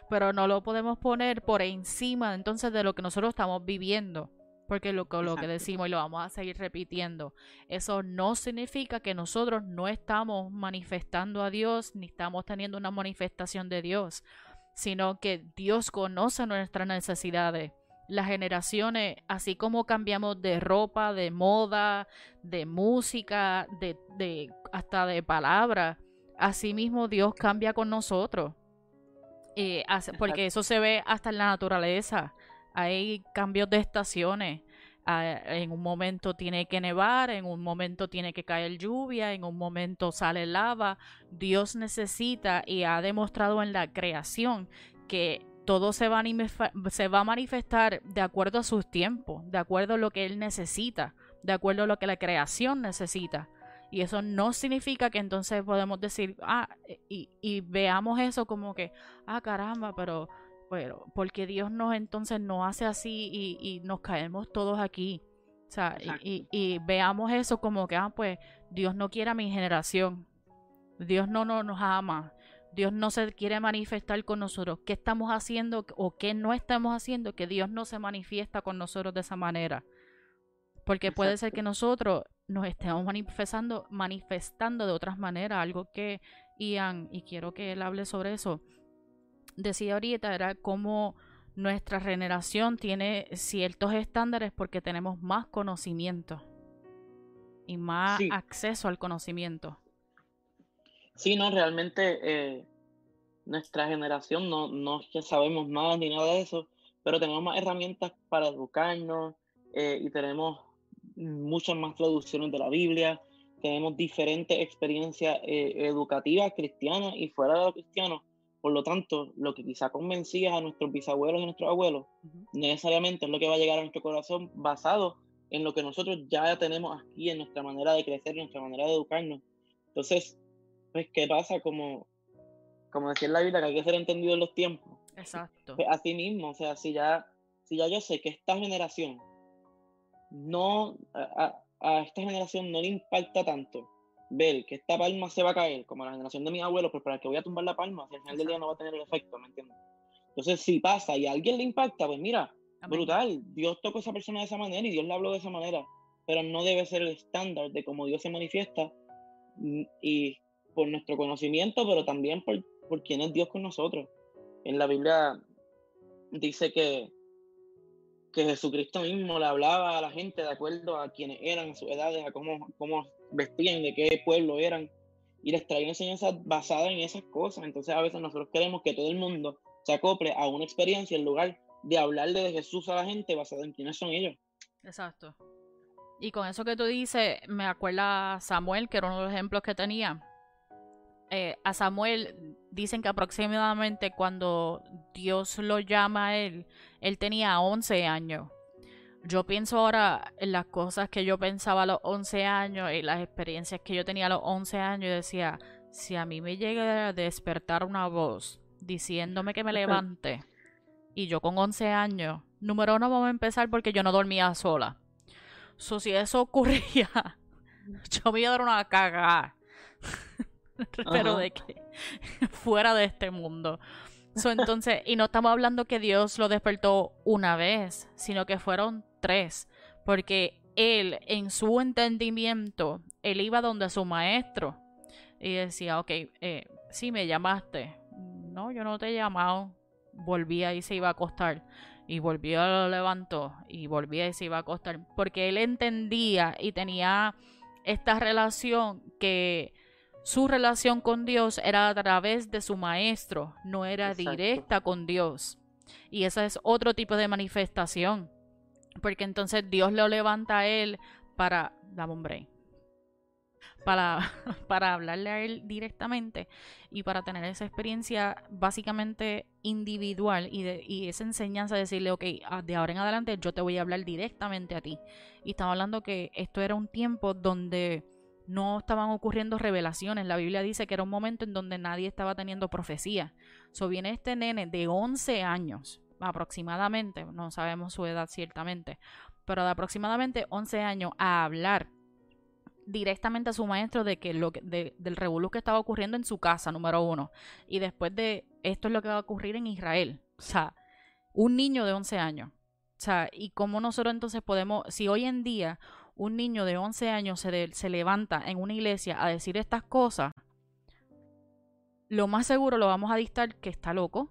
Speaker 2: Pero no lo podemos poner por encima entonces de lo que nosotros estamos viviendo porque lo, lo que decimos y lo vamos a seguir repitiendo, eso no significa que nosotros no estamos manifestando a Dios ni estamos teniendo una manifestación de Dios, sino que Dios conoce nuestras necesidades. Las generaciones, así como cambiamos de ropa, de moda, de música, de, de hasta de palabra, así mismo Dios cambia con nosotros. Eh, porque eso se ve hasta en la naturaleza hay cambios de estaciones. Ah, en un momento tiene que nevar, en un momento tiene que caer lluvia, en un momento sale lava. Dios necesita y ha demostrado en la creación que todo se va, a se va a manifestar de acuerdo a sus tiempos, de acuerdo a lo que Él necesita, de acuerdo a lo que la creación necesita. Y eso no significa que entonces podemos decir, ah, y, y veamos eso como que, ah, caramba, pero pero porque Dios nos entonces no hace así y, nos caemos todos aquí. O sea, y, veamos eso como que, ah, pues Dios no quiere a mi generación. Dios no, no nos ama. Dios no se quiere manifestar con nosotros. ¿Qué estamos haciendo o qué no estamos haciendo que Dios no se manifiesta con nosotros de esa manera? Porque puede ser que nosotros nos estemos manifestando, manifestando de otras maneras, algo que Ian, y quiero que él hable sobre eso, decía ahorita era cómo nuestra generación tiene ciertos estándares porque tenemos más conocimiento y más acceso al conocimiento.
Speaker 3: Sí, no, realmente eh, nuestra generación no, no que sabemos nada ni nada de eso, pero tenemos más herramientas para educarnos eh, y tenemos muchas más traducciones de la Biblia, tenemos diferentes experiencias eh, educativas cristianas y fuera de lo cristiano por lo tanto, lo que quizá convencía a nuestros bisabuelos y a nuestros abuelos, necesariamente es lo que va a llegar a nuestro corazón basado en lo que nosotros ya tenemos aquí, en nuestra manera de crecer, en nuestra manera de educarnos. Entonces, pues, ¿qué pasa? Como, como decía en la Biblia, que hay que ser entendido en los tiempos.
Speaker 2: Exacto.
Speaker 3: Pues, así mismo, o sea, si ya, si ya yo sé que esta generación no, a, a esta generación no le impacta tanto ver que esta palma se va a caer, como la generación de mis abuelos, pues para que voy a tumbar la palma, si al final del día no va a tener el efecto, ¿me entiendes? Entonces, si pasa y a alguien le impacta, pues mira, brutal, Dios tocó a esa persona de esa manera y Dios le habló de esa manera, pero no debe ser el estándar de cómo Dios se manifiesta mm, y por nuestro conocimiento, pero también por, por quién es Dios con nosotros. En la Biblia dice que, que Jesucristo mismo le hablaba a la gente de acuerdo a quienes eran, sus edades, a cómo, cómo vestían, de qué pueblo eran, y les traía enseñanzas basadas en esas cosas. Entonces a veces nosotros queremos que todo el mundo se acople a una experiencia en lugar de hablarle de Jesús a la gente basada en quiénes son ellos.
Speaker 2: Exacto. Y con eso que tú dices, me acuerda Samuel, que era uno de los ejemplos que tenía. Eh, a Samuel dicen que aproximadamente cuando Dios lo llama a él, él tenía 11 años yo pienso ahora en las cosas que yo pensaba a los 11 años y las experiencias que yo tenía a los 11 años y decía, si a mí me llega a despertar una voz diciéndome que me levante y yo con 11 años, número uno vamos a empezar porque yo no dormía sola. So, si eso ocurría, yo me iba a dar una cagada. Pero de que fuera de este mundo entonces, y no estamos hablando que Dios lo despertó una vez, sino que fueron tres, porque él, en su entendimiento, él iba donde su maestro y decía, ok, eh, sí me llamaste. No, yo no te he llamado. Volvía y se iba a acostar. Y volvió, lo levantó. Y volvía y se iba a acostar. Porque él entendía y tenía esta relación que su relación con Dios era a través de su maestro, no era directa con Dios. Y esa es otro tipo de manifestación. Porque entonces Dios lo levanta a él para, dame hombre, para, para hablarle a él directamente y para tener esa experiencia básicamente individual y, de, y esa enseñanza de decirle, ok, ah, de ahora en adelante yo te voy a hablar directamente a ti. Y estamos hablando que esto era un tiempo donde no estaban ocurriendo revelaciones. La Biblia dice que era un momento en donde nadie estaba teniendo profecía. So viene este nene de 11 años, aproximadamente, no sabemos su edad ciertamente, pero de aproximadamente 11 años a hablar directamente a su maestro de que lo del revolú que estaba ocurriendo en su casa, número uno. Y después de esto es lo que va a ocurrir en Israel. O sea, un niño de 11 años. O sea, y cómo nosotros entonces podemos, si hoy en día un niño de 11 años se, se levanta en una iglesia a decir estas cosas, lo más seguro lo vamos a dictar que está loco,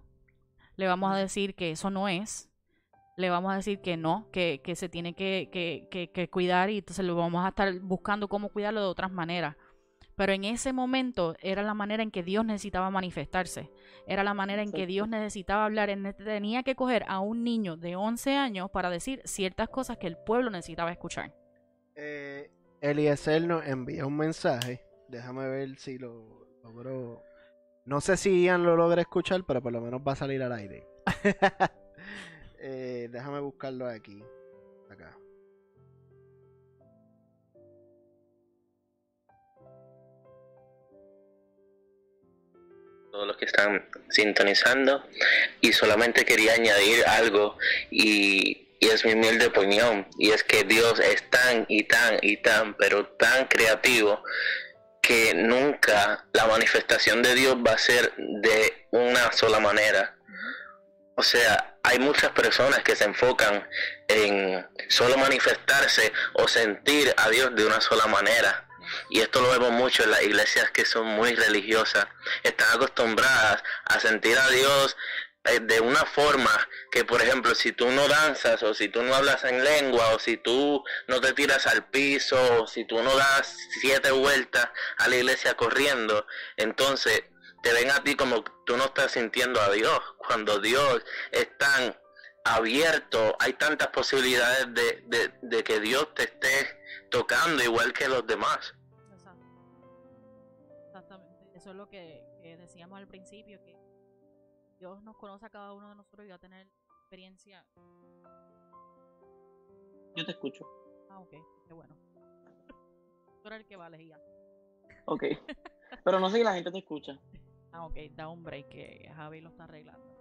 Speaker 2: le vamos a decir que eso no es, le vamos a decir que no, que, que se tiene que, que, que, cuidar y entonces lo vamos a estar buscando cómo cuidarlo de otras maneras. Pero en ese momento era la manera en que Dios necesitaba manifestarse. Era la manera en que Dios necesitaba hablar. tenía que coger a un niño de 11 años para decir ciertas cosas que el pueblo necesitaba escuchar.
Speaker 1: Eh, Eliezer nos envía un mensaje. Déjame ver si lo logro. No sé si Ian lo logra escuchar, pero por lo menos va a salir al aire. eh, déjame buscarlo aquí. Acá.
Speaker 4: todos los que están sintonizando y solamente quería añadir algo y, es mi miel de opinión y es que Dios es tan y tan y tan pero tan creativo que nunca la manifestación de Dios va a ser de una sola manera. O sea, hay muchas personas que se enfocan en solo manifestarse o sentir a Dios de una sola manera y esto lo vemos mucho en las iglesias que son muy religiosas, están acostumbradas a sentir a Dios eh, de una forma que, por ejemplo, si tú no danzas o si tú no hablas en lengua o si tú no te tiras al piso o si tú no das siete vueltas a la iglesia corriendo, entonces te ven a ti como tú no estás sintiendo a Dios, cuando Dios es tan abierto, hay tantas posibilidades de, de, que Dios te esté tocando igual que los demás.
Speaker 2: Exactamente. Eso es lo que, decíamos al principio, que Dios nos conoce a cada uno de nosotros y va a tener experiencia.
Speaker 3: Yo te escucho.
Speaker 2: Ah, ok, qué bueno. Tú eres el que va a elegir.
Speaker 3: Ok. Pero no sé si la gente te escucha.
Speaker 2: Ah, ok, da un break que Javi lo está arreglando.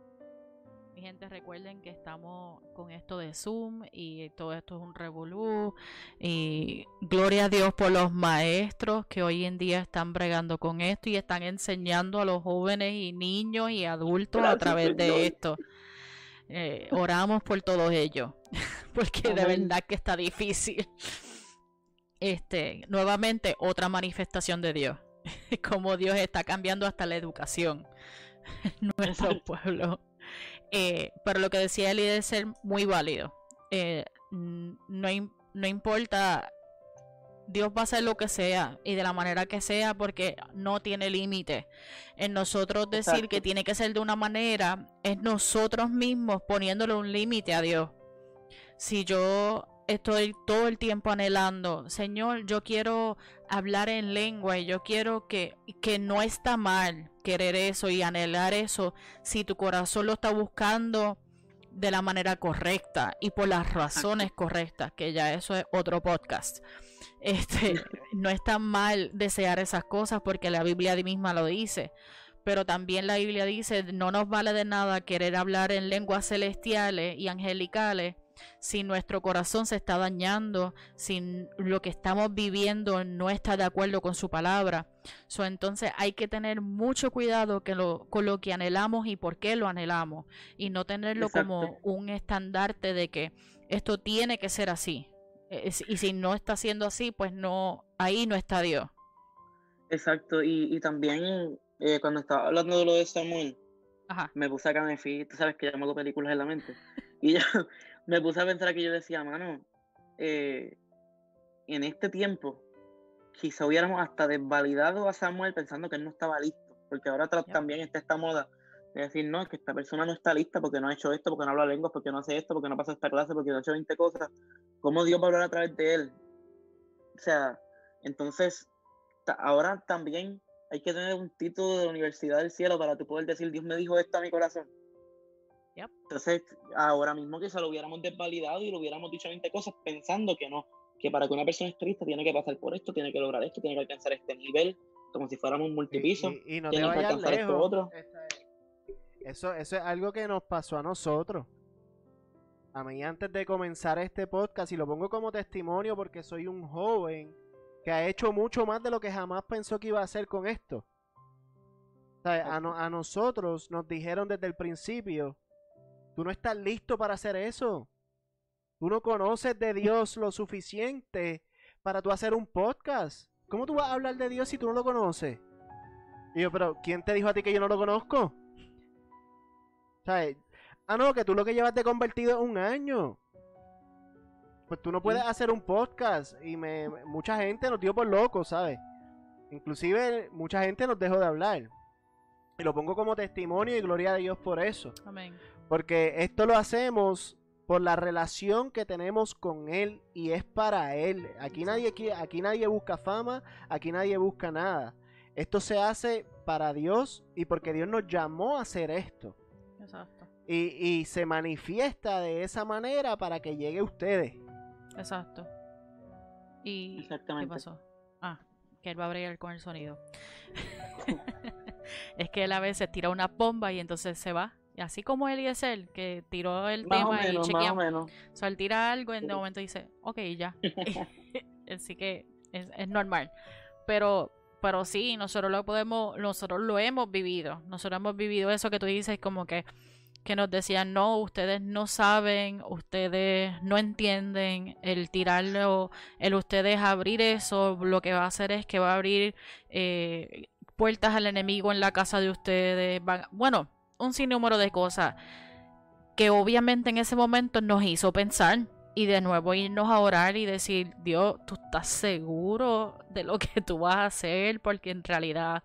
Speaker 2: Mi gente, recuerden que estamos con esto de Zoom y todo esto es un revolú. Y gloria a Dios por los maestros que hoy en día están bregando con esto y están enseñando a los jóvenes y niños y adultos a través de esto. Eh, oramos por todos ellos, porque de verdad que está difícil. Este, nuevamente, otra manifestación de Dios. Como Dios está cambiando hasta la educación en nuestro pueblo. Eh, pero lo que decía Eli debe ser muy válido. Eh, no, no importa, Dios va a hacer lo que sea y de la manera que sea porque no tiene límite. En nosotros decir que tiene que ser de una manera, es nosotros mismos poniéndole un límite a Dios. Si yo estoy todo el tiempo anhelando, Señor, yo quiero hablar en lengua y yo quiero que, que no está mal querer eso y anhelar eso si tu corazón lo está buscando de la manera correcta y por las razones correctas, que ya eso es otro podcast. Este, no está mal desear esas cosas porque la Biblia misma lo dice, pero también la Biblia dice, no nos vale de nada querer hablar en lenguas celestiales y angelicales si nuestro corazón se está dañando, si lo que estamos viviendo no está de acuerdo con su palabra. So, entonces hay que tener mucho cuidado que lo, con lo que anhelamos y por qué lo anhelamos y no tenerlo como un estandarte de que esto tiene que ser así. y si no está siendo así, pues no, ahí no está Dios.
Speaker 3: Exacto, y, también eh, cuando estaba hablando de lo de Samuel, me puse acá, me fui, tú sabes que ya me hago películas en la mente. Y yo, me puse a pensar que yo decía, mano, eh, en este tiempo quizá hubiéramos hasta desvalidado a Samuel pensando que él no estaba listo, porque ahora también está esta moda de decir, no, es que esta persona no está lista porque no ha hecho esto, porque no habla lenguas, porque no hace esto, porque no pasa esta clase, porque no ha hecho 20 cosas. ¿Cómo Dios va a hablar a través de él? O sea, entonces, ahora también hay que tener un título de la Universidad del Cielo para tú poder decir, Dios me dijo esto a mi corazón. Entonces, ahora mismo que se lo hubiéramos desvalidado y lo hubiéramos dicho 20 cosas pensando que no. que para que una persona esté lista tiene que pasar por esto, tiene que lograr esto, tiene que alcanzar este nivel, como si fuéramos un multipiso,
Speaker 1: y, no
Speaker 3: tiene
Speaker 1: que alcanzar esto otro. Eso, eso es algo que nos pasó a nosotros. A mí antes de comenzar este podcast, y lo pongo como testimonio porque soy un joven que ha hecho mucho más de lo que jamás pensó que iba a hacer con esto. a, a nosotros nos dijeron desde el principio, tú no estás listo para hacer eso. Tú no conoces de Dios lo suficiente para tú hacer un podcast. ¿Cómo tú vas a hablar de Dios si tú no lo conoces? Y yo, pero ¿quién te dijo a ti que yo no lo conozco? ¿Sabes? Ah, no, que tú lo que llevas de convertido es un año. Pues tú no puedes hacer un podcast. Y me, mucha gente nos dio por locos, ¿sabes? Inclusive mucha gente nos dejó de hablar. Y lo pongo como testimonio y gloria a Dios por eso. Amén. Porque esto lo hacemos por la relación que tenemos con Él y es para Él. Aquí nadie, aquí nadie busca fama, aquí nadie busca nada. Esto se hace para Dios y porque Dios nos llamó a hacer esto. Exacto. Y, y se manifiesta de esa manera para que llegue a ustedes.
Speaker 2: Exacto. ¿Y qué pasó? Ah, que él va a brillar con el sonido. es que él a veces tira una bomba y entonces se va así como él y es él, que tiró el tema y chequeamos. O sea, él tira algo y en de momento dice, ok, ya. así que es, es, normal. Pero, pero sí, nosotros lo podemos, nosotros lo hemos vivido. Nosotros hemos vivido eso que tú dices, como que, que nos decían, no, ustedes no saben, ustedes no entienden, el tirarlo, el ustedes abrir eso, lo que va a hacer es que va a abrir eh, puertas al enemigo en la casa de ustedes. Van, bueno, un sinnúmero de cosas que obviamente en ese momento nos hizo pensar y de nuevo irnos a orar y decir, Dios, ¿tú estás seguro de lo que tú vas a hacer? Porque en realidad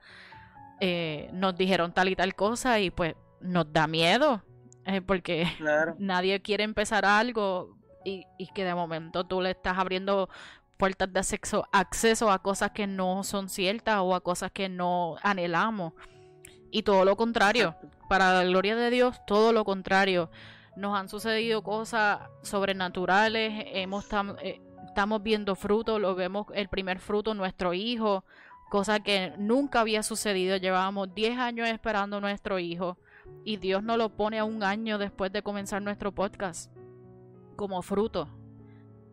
Speaker 2: eh, nos dijeron tal y tal cosa y pues nos da miedo, eh, porque nadie quiere empezar algo y, y, que de momento tú le estás abriendo puertas de acceso, acceso a cosas que no son ciertas o a cosas que no anhelamos. Y todo lo contrario, para la gloria de Dios, todo lo contrario. Nos han sucedido cosas sobrenaturales, hemos eh, estamos viendo frutos, lo vemos el primer fruto, nuestro hijo, cosa que nunca había sucedido. Llevábamos 10 años esperando nuestro hijo y Dios nos lo pone a un año después de comenzar nuestro podcast como fruto.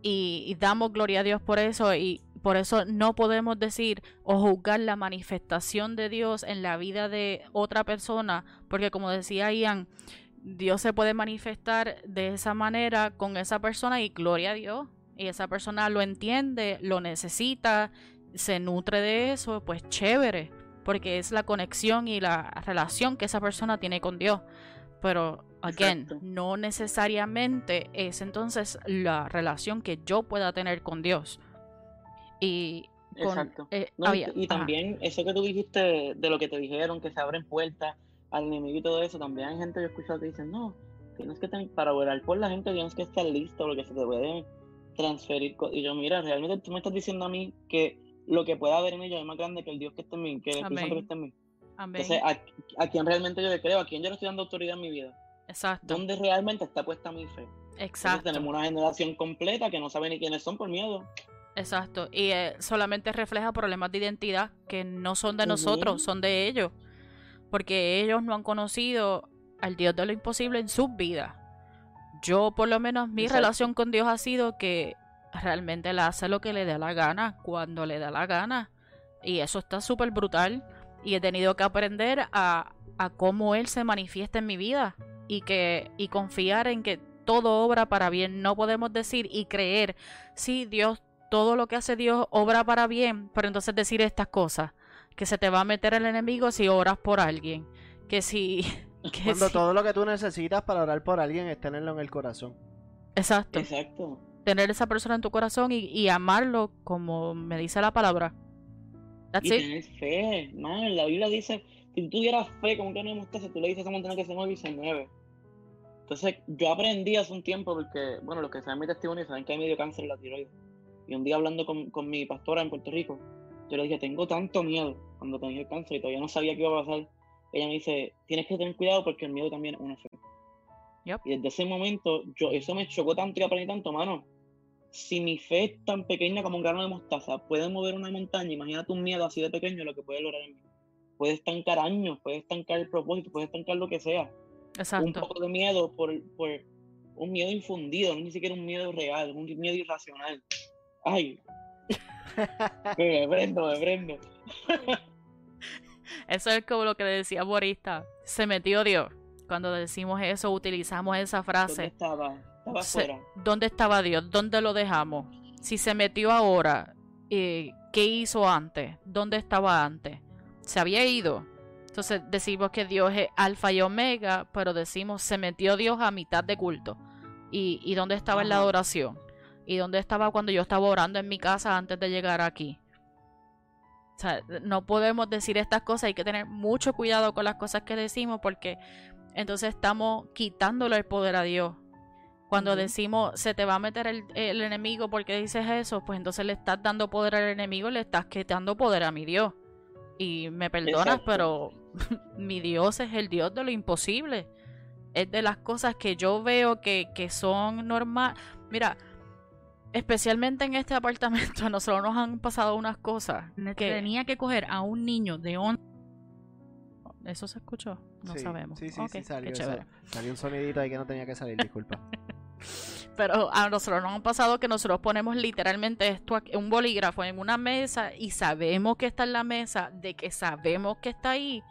Speaker 2: y damos gloria a Dios por eso y por eso no podemos decir o juzgar la manifestación de Dios en la vida de otra persona, porque como decía Ian, Dios se puede manifestar de esa manera con esa persona y gloria a Dios. Y esa persona lo entiende, lo necesita, se nutre de eso, pues chévere, porque es la conexión y la relación que esa persona tiene con Dios. Pero, again, no necesariamente es entonces la relación que yo pueda tener con Dios y
Speaker 3: Exacto. Eh, y, también eso que tú dijiste de lo que te dijeron, que se abren puertas al enemigo y todo eso, también hay gente que he escuchado que dicen, no, tienes que tener, para orar por la gente tienes que estar listo porque se te puede transferir. Y yo, mira, realmente tú me estás diciendo a mí que lo que pueda haber en ellos es más grande que el Dios que está en mí, que el Espíritu que está en mí. Entonces, ¿a, quién realmente yo le creo? ¿A quién yo le estoy dando autoridad en mi vida? Exacto. ¿Dónde realmente está puesta mi fe? Exacto. tenemos una generación completa que no sabe ni quiénes son por miedo.
Speaker 2: Exacto, y eh, solamente refleja problemas de identidad que no son de nosotros, son de ellos, porque ellos no han conocido al Dios de lo imposible en sus vidas. Yo, por lo menos, mi relación con Dios ha sido que realmente le hace lo que le da la gana, cuando le da la gana, y eso está súper brutal, y he tenido que aprender a, a cómo Él se manifiesta en mi vida, y, que, y confiar en que todo obra para bien. No podemos decir y creer, sí, Dios todo lo que hace Dios obra para bien, pero entonces decir estas cosas, que se te va a meter el enemigo si oras por alguien, que si...
Speaker 1: Cuando todo lo que tú necesitas para orar por alguien es tenerlo en el corazón.
Speaker 2: Exacto. Exacto. Tener esa persona en tu corazón y, amarlo como me dice la palabra.
Speaker 3: y tener fe, man, la Biblia dice, si tú tuvieras fe, como que no mostraste, tú le dices a esa montaña que se mueve y se mueve. Entonces, yo aprendí hace un tiempo, porque, bueno, los que saben mi testimonio saben que hay medio cáncer en la tiroides. Y un día hablando con, con, mi pastora en Puerto Rico, yo le dije, tengo tanto miedo cuando tenía el cáncer y todavía no sabía qué iba a pasar. Ella me dice, tienes que tener cuidado porque el miedo también es una fe. Y desde ese momento, yo, eso me chocó tanto y aprendí tanto, mano. si mi fe es tan pequeña como un grano de mostaza puede mover una montaña, imagínate un miedo así de pequeño lo que puede lograr en mí. Puede estancar años, puede estancar el propósito, puede estancar lo que sea.
Speaker 2: Exacto.
Speaker 3: Un poco de miedo por, por un miedo infundido, no ni siquiera un miedo real, un miedo irracional. Ay. me prendo, me prendo.
Speaker 2: Eso es como lo que decía Borista. Se metió Dios. Cuando decimos eso, utilizamos esa frase.
Speaker 3: ¿Dónde estaba?
Speaker 2: ¿Dónde estaba Dios? ¿Dónde lo dejamos? Si se metió ahora, eh, ¿qué hizo antes? ¿Dónde estaba antes? Se había ido. Entonces decimos que Dios es alfa y omega, pero decimos se metió Dios a mitad de culto. ¿Y, y dónde estaba en la adoración? ¿Y dónde estaba cuando yo estaba orando en mi casa antes de llegar aquí? O sea, no podemos decir estas cosas, hay que tener mucho cuidado con las cosas que decimos porque entonces estamos quitándole el poder a Dios. Cuando decimos se te va a meter el, el, enemigo porque dices eso, pues entonces le estás dando poder al enemigo, le estás quitando poder a mi Dios. Y me perdonas,
Speaker 3: Exacto.
Speaker 2: pero mi Dios es el Dios de lo imposible. Es de las cosas que yo veo que, que son normal. Mira, especialmente en este apartamento, a nosotros nos han pasado unas cosas que tenía que coger a un niño de 11. ¿Eso se escuchó? No
Speaker 1: Sí,
Speaker 2: sabemos.
Speaker 1: Sí, sí, sí, salió. eso. Salió un sonidito ahí que no tenía que salir, disculpa.
Speaker 2: Pero a nosotros nos han pasado que nosotros ponemos literalmente esto, aquí- un bolígrafo en una mesa y sabemos que está en la mesa, de que sabemos que está ahí,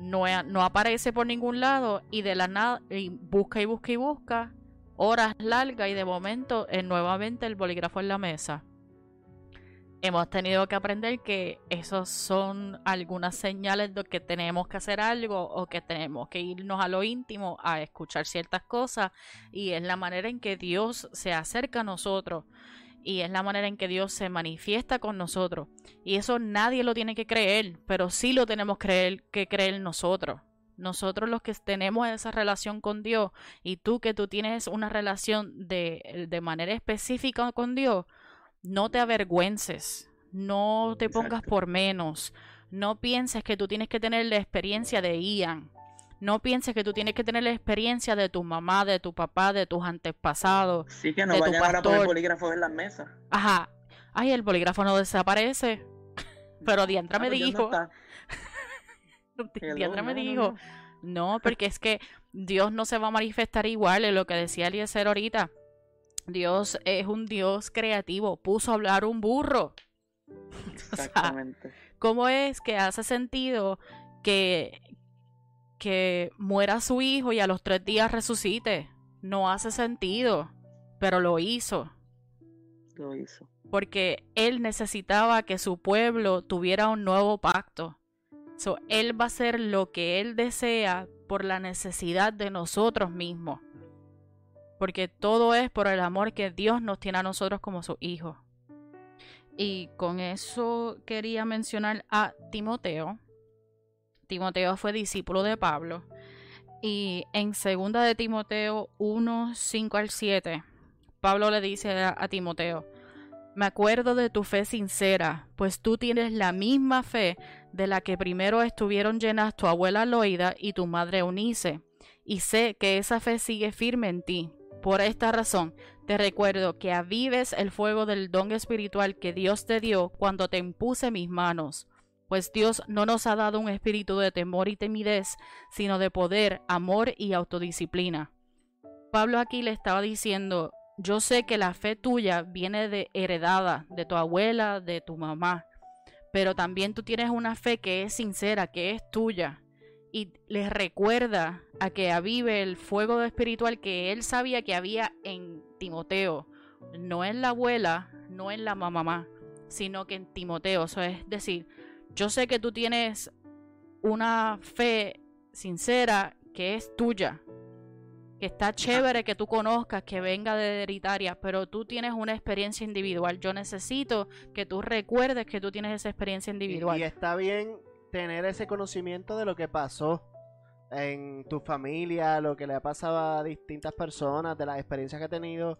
Speaker 2: no, no aparece por ningún lado y de la nada, y busca y busca y busca, horas largas y de momento eh, nuevamente el bolígrafo en la mesa. Hemos tenido que aprender que esos son algunas señales de que tenemos que hacer algo o que tenemos que irnos a lo íntimo a escuchar ciertas cosas y es la manera en que Dios se acerca a nosotros y es la manera en que Dios se manifiesta con nosotros y eso nadie lo tiene que creer pero sí lo tenemos creer, que creer nosotros nosotros los que tenemos esa relación con Dios y tú que tú tienes una relación de, de manera específica con Dios no te avergüences no te pongas
Speaker 3: Exacto.
Speaker 2: por menos no pienses que tú tienes que tener la experiencia de Ian no pienses que tú tienes que tener la experiencia de tu mamá, de tu papá, de tus antepasados.
Speaker 3: Sí que no
Speaker 2: de tu
Speaker 3: vayan ahora a poner bolígrafos en las mesas.
Speaker 2: Ajá. Ay, el bolígrafo no desaparece. Pero Diantra me
Speaker 3: no
Speaker 2: Diantra me dijo.
Speaker 3: no.
Speaker 2: Porque es que Dios no se va a manifestar igual en lo que decía Eliezer ahorita. Dios es un Dios creativo. Puso a hablar un burro. O sea,
Speaker 3: Exactamente.
Speaker 2: ¿Cómo es que hace sentido que, que muera su hijo y a los tres días resucite? No hace sentido, pero lo hizo.
Speaker 3: Lo hizo.
Speaker 2: Porque él necesitaba que su pueblo tuviera un nuevo pacto. So, él va a hacer lo que él desea por la necesidad de nosotros mismos. Porque todo es por el amor que Dios nos tiene a nosotros como sus hijos. Y con eso quería mencionar a Timoteo. Timoteo fue discípulo de Pablo. Y en segunda de Timoteo 1, 5 al 7, Pablo le dice a Timoteo, me acuerdo de tu fe sincera, pues tú tienes la misma fe de la que primero estuvieron llenas tu abuela Loida y tu madre Eunice, y sé que esa fe sigue firme en ti. Por esta razón, te recuerdo que avives el fuego del don espiritual que Dios te dio cuando te impuse mis manos. Pues Dios no nos ha dado un espíritu de temor y timidez, sino de poder, amor y autodisciplina. Pablo aquí le estaba diciendo, yo sé que la fe tuya viene de heredada de tu abuela, de tu mamá, pero también tú tienes una fe que es sincera, que es tuya. Y les recuerda a que avive el fuego espiritual que él sabía que había en Timoteo, no en la abuela, no en la mamá, sino que en Timoteo. Eso es decir, yo sé que tú tienes una fe sincera que es tuya, que está chévere que tú conozcas, que venga de hereditaria, pero tú tienes una experiencia individual. Yo necesito que tú recuerdes que tú tienes esa experiencia individual.
Speaker 1: y está bien tener ese conocimiento de lo que pasó en tu familia, lo que le ha pasado a distintas personas, de las experiencias que ha tenido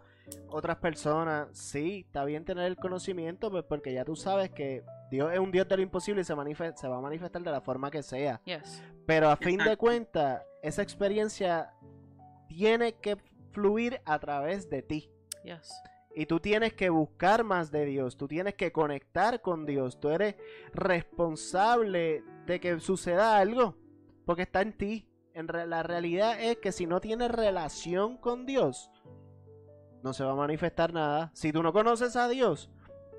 Speaker 1: otras personas. Sí, está bien tener el conocimiento, pues porque ya tú sabes que Dios es un Dios de lo imposible y se, se va a manifestar de la forma que sea.
Speaker 2: Yes.
Speaker 1: Pero a fin de cuentas, esa experiencia tiene que fluir a través de ti.
Speaker 2: Yes.
Speaker 1: Y tú tienes que buscar más de Dios, tú tienes que conectar con Dios, tú eres responsable de que suceda algo, porque está en ti. En la realidad es que si no tienes relación con Dios, no se va a manifestar nada. Si tú no conoces a Dios,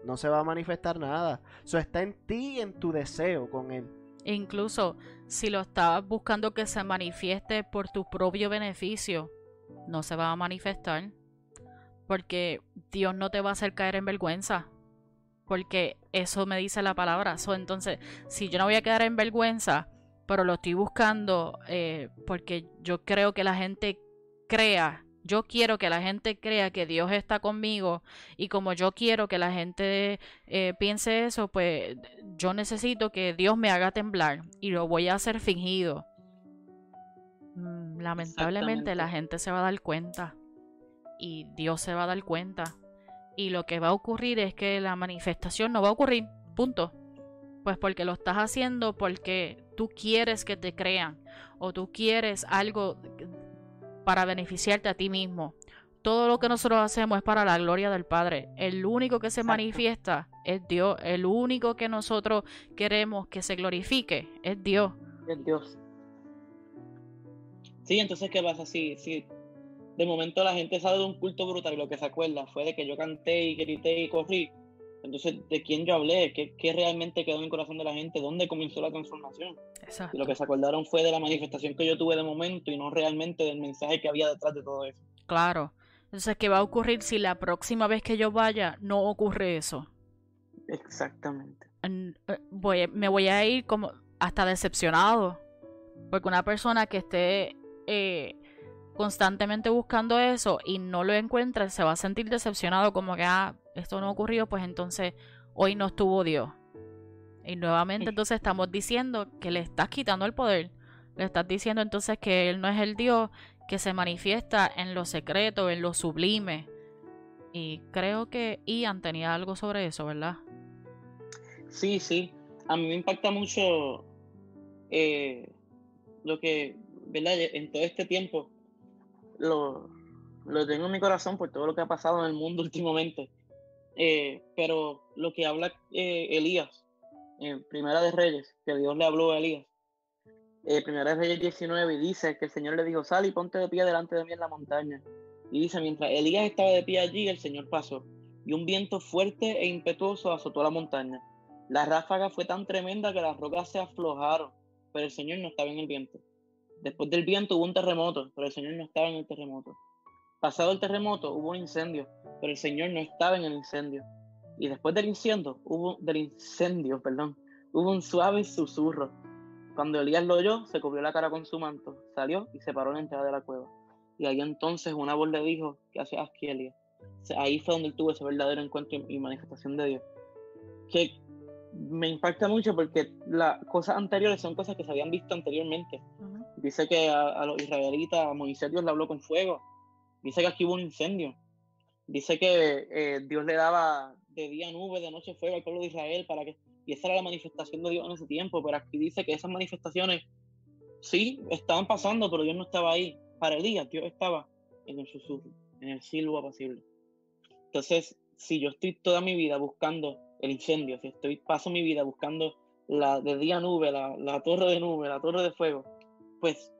Speaker 1: no se va a manifestar nada. Eso está en ti, en tu deseo con Él.
Speaker 2: E incluso si lo estabas buscando que se manifieste por tu propio beneficio, no se va a manifestar. Porque Dios no te va a hacer caer en vergüenza. Porque eso me dice la palabra. entonces, si yo no voy a quedar en vergüenza, pero lo estoy buscando eh, porque yo creo que la gente crea yo quiero que la gente crea que Dios está conmigo y como yo quiero que la gente eh, piense eso, pues yo necesito que Dios me haga temblar y lo voy a hacer fingido. Mm, lamentablemente la gente se va a dar cuenta y Dios se va a dar cuenta. Y lo que va a ocurrir es que la manifestación no va a ocurrir, punto. Pues porque lo estás haciendo porque tú quieres que te crean o tú quieres algo para beneficiarte a ti mismo. Todo lo que nosotros hacemos es para la gloria del Padre. El único que se manifiesta es Dios. El único que nosotros queremos que se glorifique es Dios.
Speaker 3: Es Dios. Sí, entonces, ¿qué pasa? Si, si de momento la gente sale de un culto brutal y lo que se acuerda fue de que yo canté y grité y corrí, entonces, ¿de quién yo hablé? ¿Qué, ¿Qué, realmente quedó en el corazón de la gente? ¿Dónde comenzó la transformación? Y lo que se acordaron fue de la manifestación que yo tuve de momento y no realmente del mensaje que había detrás de todo eso.
Speaker 2: Claro. Entonces, ¿qué va a ocurrir si la próxima vez que yo vaya no ocurre eso?
Speaker 3: Exactamente.
Speaker 2: Eh, voy, me voy a ir como hasta decepcionado. Porque una persona que esté eh, constantemente buscando eso y no lo encuentra, se va a sentir decepcionado como que, ah, esto no ocurrió, pues entonces hoy no estuvo Dios. Y nuevamente entonces estamos diciendo que le estás quitando el poder. Le estás diciendo entonces que Él no es el Dios que se manifiesta en lo secreto, en lo sublime. Y creo que Ian tenía algo sobre eso, ¿verdad?
Speaker 3: Sí, sí. A mí me impacta mucho eh, lo que, ¿verdad? En todo este tiempo lo, lo tengo en mi corazón por todo lo que ha pasado en el mundo últimamente. Eh, pero lo que habla eh, Elías, en Primera de Reyes, que Dios le habló a Elías, eh, Primera de Reyes 19, y dice que el Señor le dijo, sal y ponte de pie delante de mí en la montaña. Y dice, mientras Elías estaba de pie allí, el Señor pasó, y un viento fuerte e impetuoso azotó la montaña. La ráfaga fue tan tremenda que las rocas se aflojaron, pero el Señor no estaba en el viento. Después del viento hubo un terremoto, pero el Señor no estaba en el terremoto. Pasado el terremoto hubo un incendio, pero el Señor no estaba en el incendio. Y después del incendio, hubo, del incendio, perdón, hubo un suave susurro. Cuando Elías lo oyó, se cubrió la cara con su manto, salió y se paró en la entrada de la cueva. Y ahí entonces una voz le dijo, ¿qué hace aquí Elías? ahí fue donde él tuvo ese verdadero encuentro y manifestación de Dios. Que me impacta mucho porque las cosas anteriores son cosas que se habían visto anteriormente. Dice que a, a, los israelitas, a Moisés Dios le habló con fuego. Dice que aquí hubo un incendio. Dice que eh, Dios le daba de día nube, de noche fuego al pueblo de Israel para que y esa era la manifestación de Dios en ese tiempo, pero aquí dice que esas manifestaciones sí estaban pasando, pero Dios no estaba ahí. Para Elías, Dios estaba en el susurro, en el silbo apacible. Entonces, si yo estoy toda mi vida buscando el incendio, si estoy paso mi vida buscando la de día nube, la, la torre de nube, la torre de fuego, pues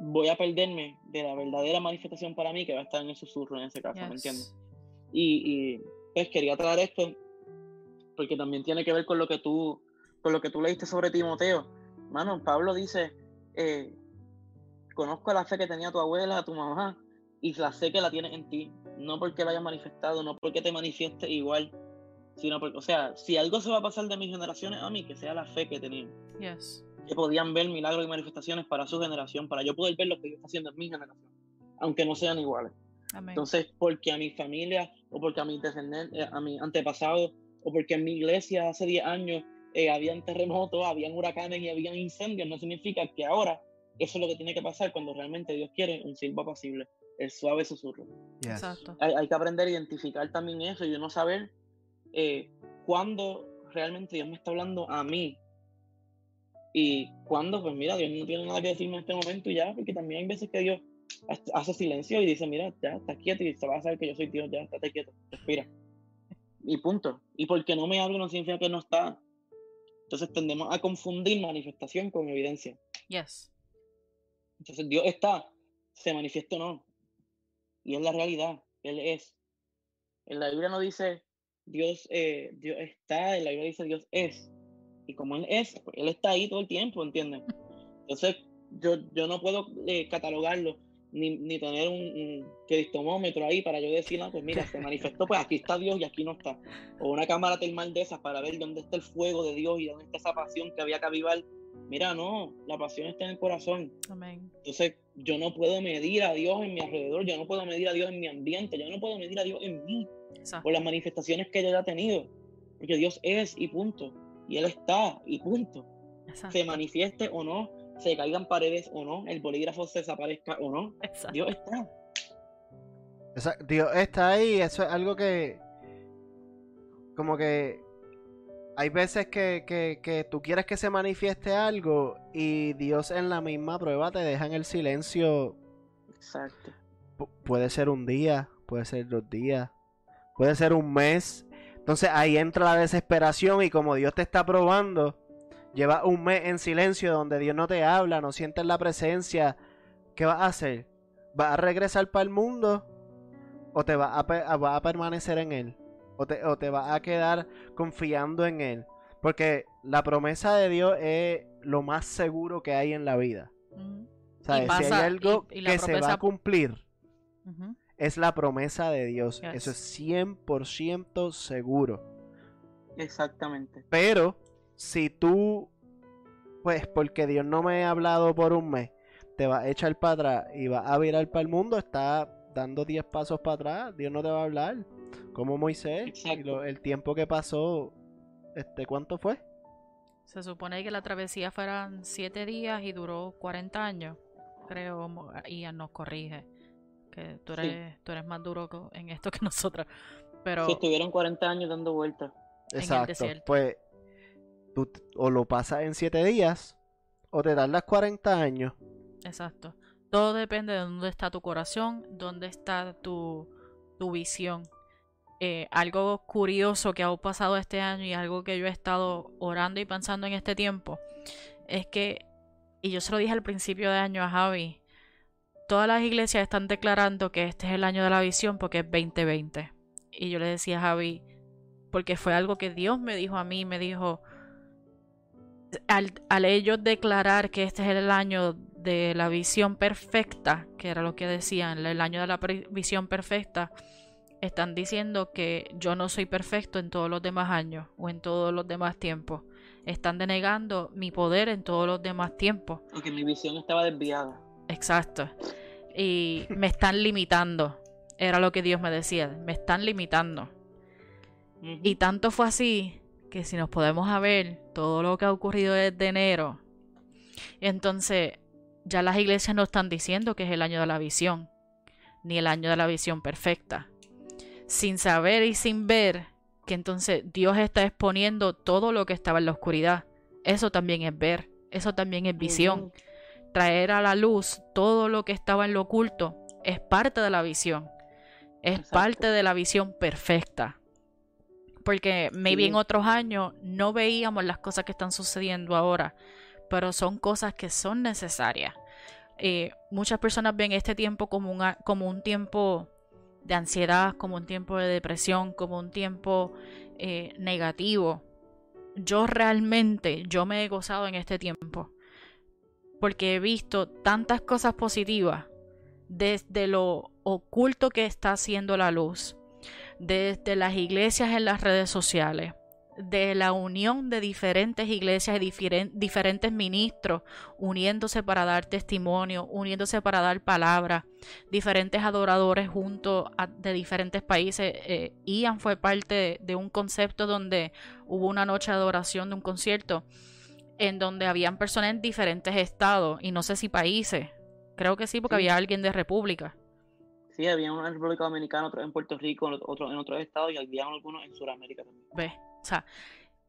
Speaker 3: voy a perderme de la verdadera manifestación para mí que va a estar en el susurro en ese caso, ¿me entiendes? Y, y, pues quería traer esto porque también tiene que ver con lo que tú, con lo que tú leíste sobre Timoteo. Mano, Pablo dice, eh, conozco la fe que tenía tu abuela, tu mamá, y la sé que la tienes en ti, no porque la hayas manifestado, no porque te manifieste igual, sino porque, o sea, si algo se va a pasar de mis generaciones a mí, que sea la fe que tenían.
Speaker 2: Yes
Speaker 3: que podían ver milagros y manifestaciones para su generación, para yo poder ver lo que Dios está haciendo en mi generación, aunque no sean iguales. Entonces, porque a mi familia o porque a mis descendientes, eh, a mi antepasado o porque en mi iglesia hace 10 años eh, habían terremotos, habían huracanes y habían incendios, no significa que ahora eso es lo que tiene que pasar cuando realmente Dios quiere un silbo apacible, el suave susurro.
Speaker 2: Exacto.
Speaker 3: Hay, que aprender a identificar también eso y no saber eh, cuándo realmente Dios me está hablando a mí y cuando, pues mira, Dios no tiene nada que decirme en este momento y ya, porque también hay veces que Dios hace silencio y dice, mira, ya, estás quieto y se va a saber que yo soy Dios, ya, estate quieto, respira. Y punto. Y porque no me hablo no significa que no está. Entonces tendemos a confundir manifestación con evidencia.
Speaker 2: Yes.
Speaker 3: Entonces Dios está, se manifiesta o no. Y es la realidad, Él es. En la Biblia no dice Dios, eh, Dios está, en la Biblia dice Dios es. Y como Él es, pues, Él está ahí todo el tiempo, ¿entienden? Entonces yo, yo no puedo eh, catalogarlo ni, ni tener un, cristomómetro ahí para yo decir, no, pues mira, se manifestó, pues aquí está Dios y aquí no está. O una cámara termal de esas para ver dónde está el fuego de Dios y dónde está esa pasión que había que avivar. Mira, no, la pasión está en el corazón.
Speaker 2: Amén.
Speaker 3: Entonces, yo no puedo medir a Dios en mi alrededor, yo no puedo medir a Dios en mi ambiente, yo no puedo medir a Dios en mí por las manifestaciones que yo he tenido. Porque Dios es y punto. Y Él está y punto. Se manifieste o no, se caigan paredes o no, el bolígrafo se desaparezca o no. Dios está.
Speaker 1: Dios está ahí, eso es algo que como que hay veces que, que, tú quieres que se manifieste algo y Dios en la misma prueba te deja en el silencio.
Speaker 3: Exacto.
Speaker 1: puede ser un día, puede ser dos días, puede ser un mes. Entonces ahí entra la desesperación y como Dios te está probando, Lleva un mes en silencio donde Dios no te habla, no sientes la presencia. ¿Qué vas a hacer? ¿Vas a regresar para el mundo? ¿O te vas a, a permanecer en Él? ¿O te, ¿O te vas a quedar confiando en Él? Porque la promesa de Dios es lo más seguro que hay en la vida. si hay algo que se va a cumplir, es la promesa de Dios. Eso es 100% seguro.
Speaker 3: Exactamente.
Speaker 1: Pero si tú, pues porque Dios no me ha hablado por un mes, te vas a echar para atrás y vas a virar para el mundo, está dando 10 pasos para atrás, Dios no te va a hablar. Como Moisés, el tiempo que pasó, este, ¿cuánto fue?
Speaker 2: Se supone que la travesía fueran 7 días y duró 40 años, creo, Ian nos corrige, que tú eres, tú eres más duro en esto que nosotros. Pero...
Speaker 3: Si estuvieron 40 años dando vueltas.
Speaker 1: Exacto. Pues o lo pasas en 7 días o te das las 40 años.
Speaker 2: Exacto. Todo depende de dónde está tu corazón, dónde está tu, tu visión. Eh, algo curioso que ha pasado este año y algo que yo he estado orando y pensando en este tiempo es que, y yo se lo dije al principio de año a Javi, todas las iglesias están declarando que este es el año de la visión porque es 2020. Y yo le decía a Javi, porque fue algo que Dios me dijo a mí, me dijo, al, ellos declarar que este es el año de la visión perfecta, que era lo que decían, el año de la visión perfecta, están diciendo que yo no soy perfecto en todos los demás años o en todos los demás tiempos. Están denegando mi poder en todos los demás tiempos.
Speaker 3: Porque mi visión estaba desviada.
Speaker 2: Exacto. Y me están limitando. Era lo que Dios me decía. Me están limitando. Y tanto fue así que si nos podemos ver todo lo que ha ocurrido desde enero, entonces ya las iglesias no están diciendo que es el año de la visión, ni el año de la visión perfecta. Sin saber y sin ver que entonces Dios está exponiendo todo lo que estaba en la oscuridad. Eso también es ver, eso también es visión. Traer a la luz todo lo que estaba en lo oculto es parte de la visión. Es parte de la visión perfecta porque maybe en otros años no veíamos las cosas que están sucediendo ahora, pero son cosas que son necesarias. Eh, muchas personas ven este tiempo como un, como un tiempo de ansiedad, como un tiempo de depresión, como un tiempo eh, negativo. Yo realmente, yo me he gozado en este tiempo, porque he visto tantas cosas positivas desde lo oculto que está haciendo la luz, desde las iglesias en las redes sociales, de la unión de diferentes iglesias y diferentes ministros uniéndose para dar testimonio, uniéndose para dar palabra, diferentes adoradores junto de diferentes países. Eh, Ian fue parte de, un concepto donde hubo una noche de adoración de un concierto en donde habían personas en diferentes estados y no sé si países. Creo que sí, porque había alguien de República.
Speaker 3: Sí, había uno en República Dominicana, otro en Puerto Rico, otro en otros estados y había algunos en Sudamérica también.
Speaker 2: Ve, o sea,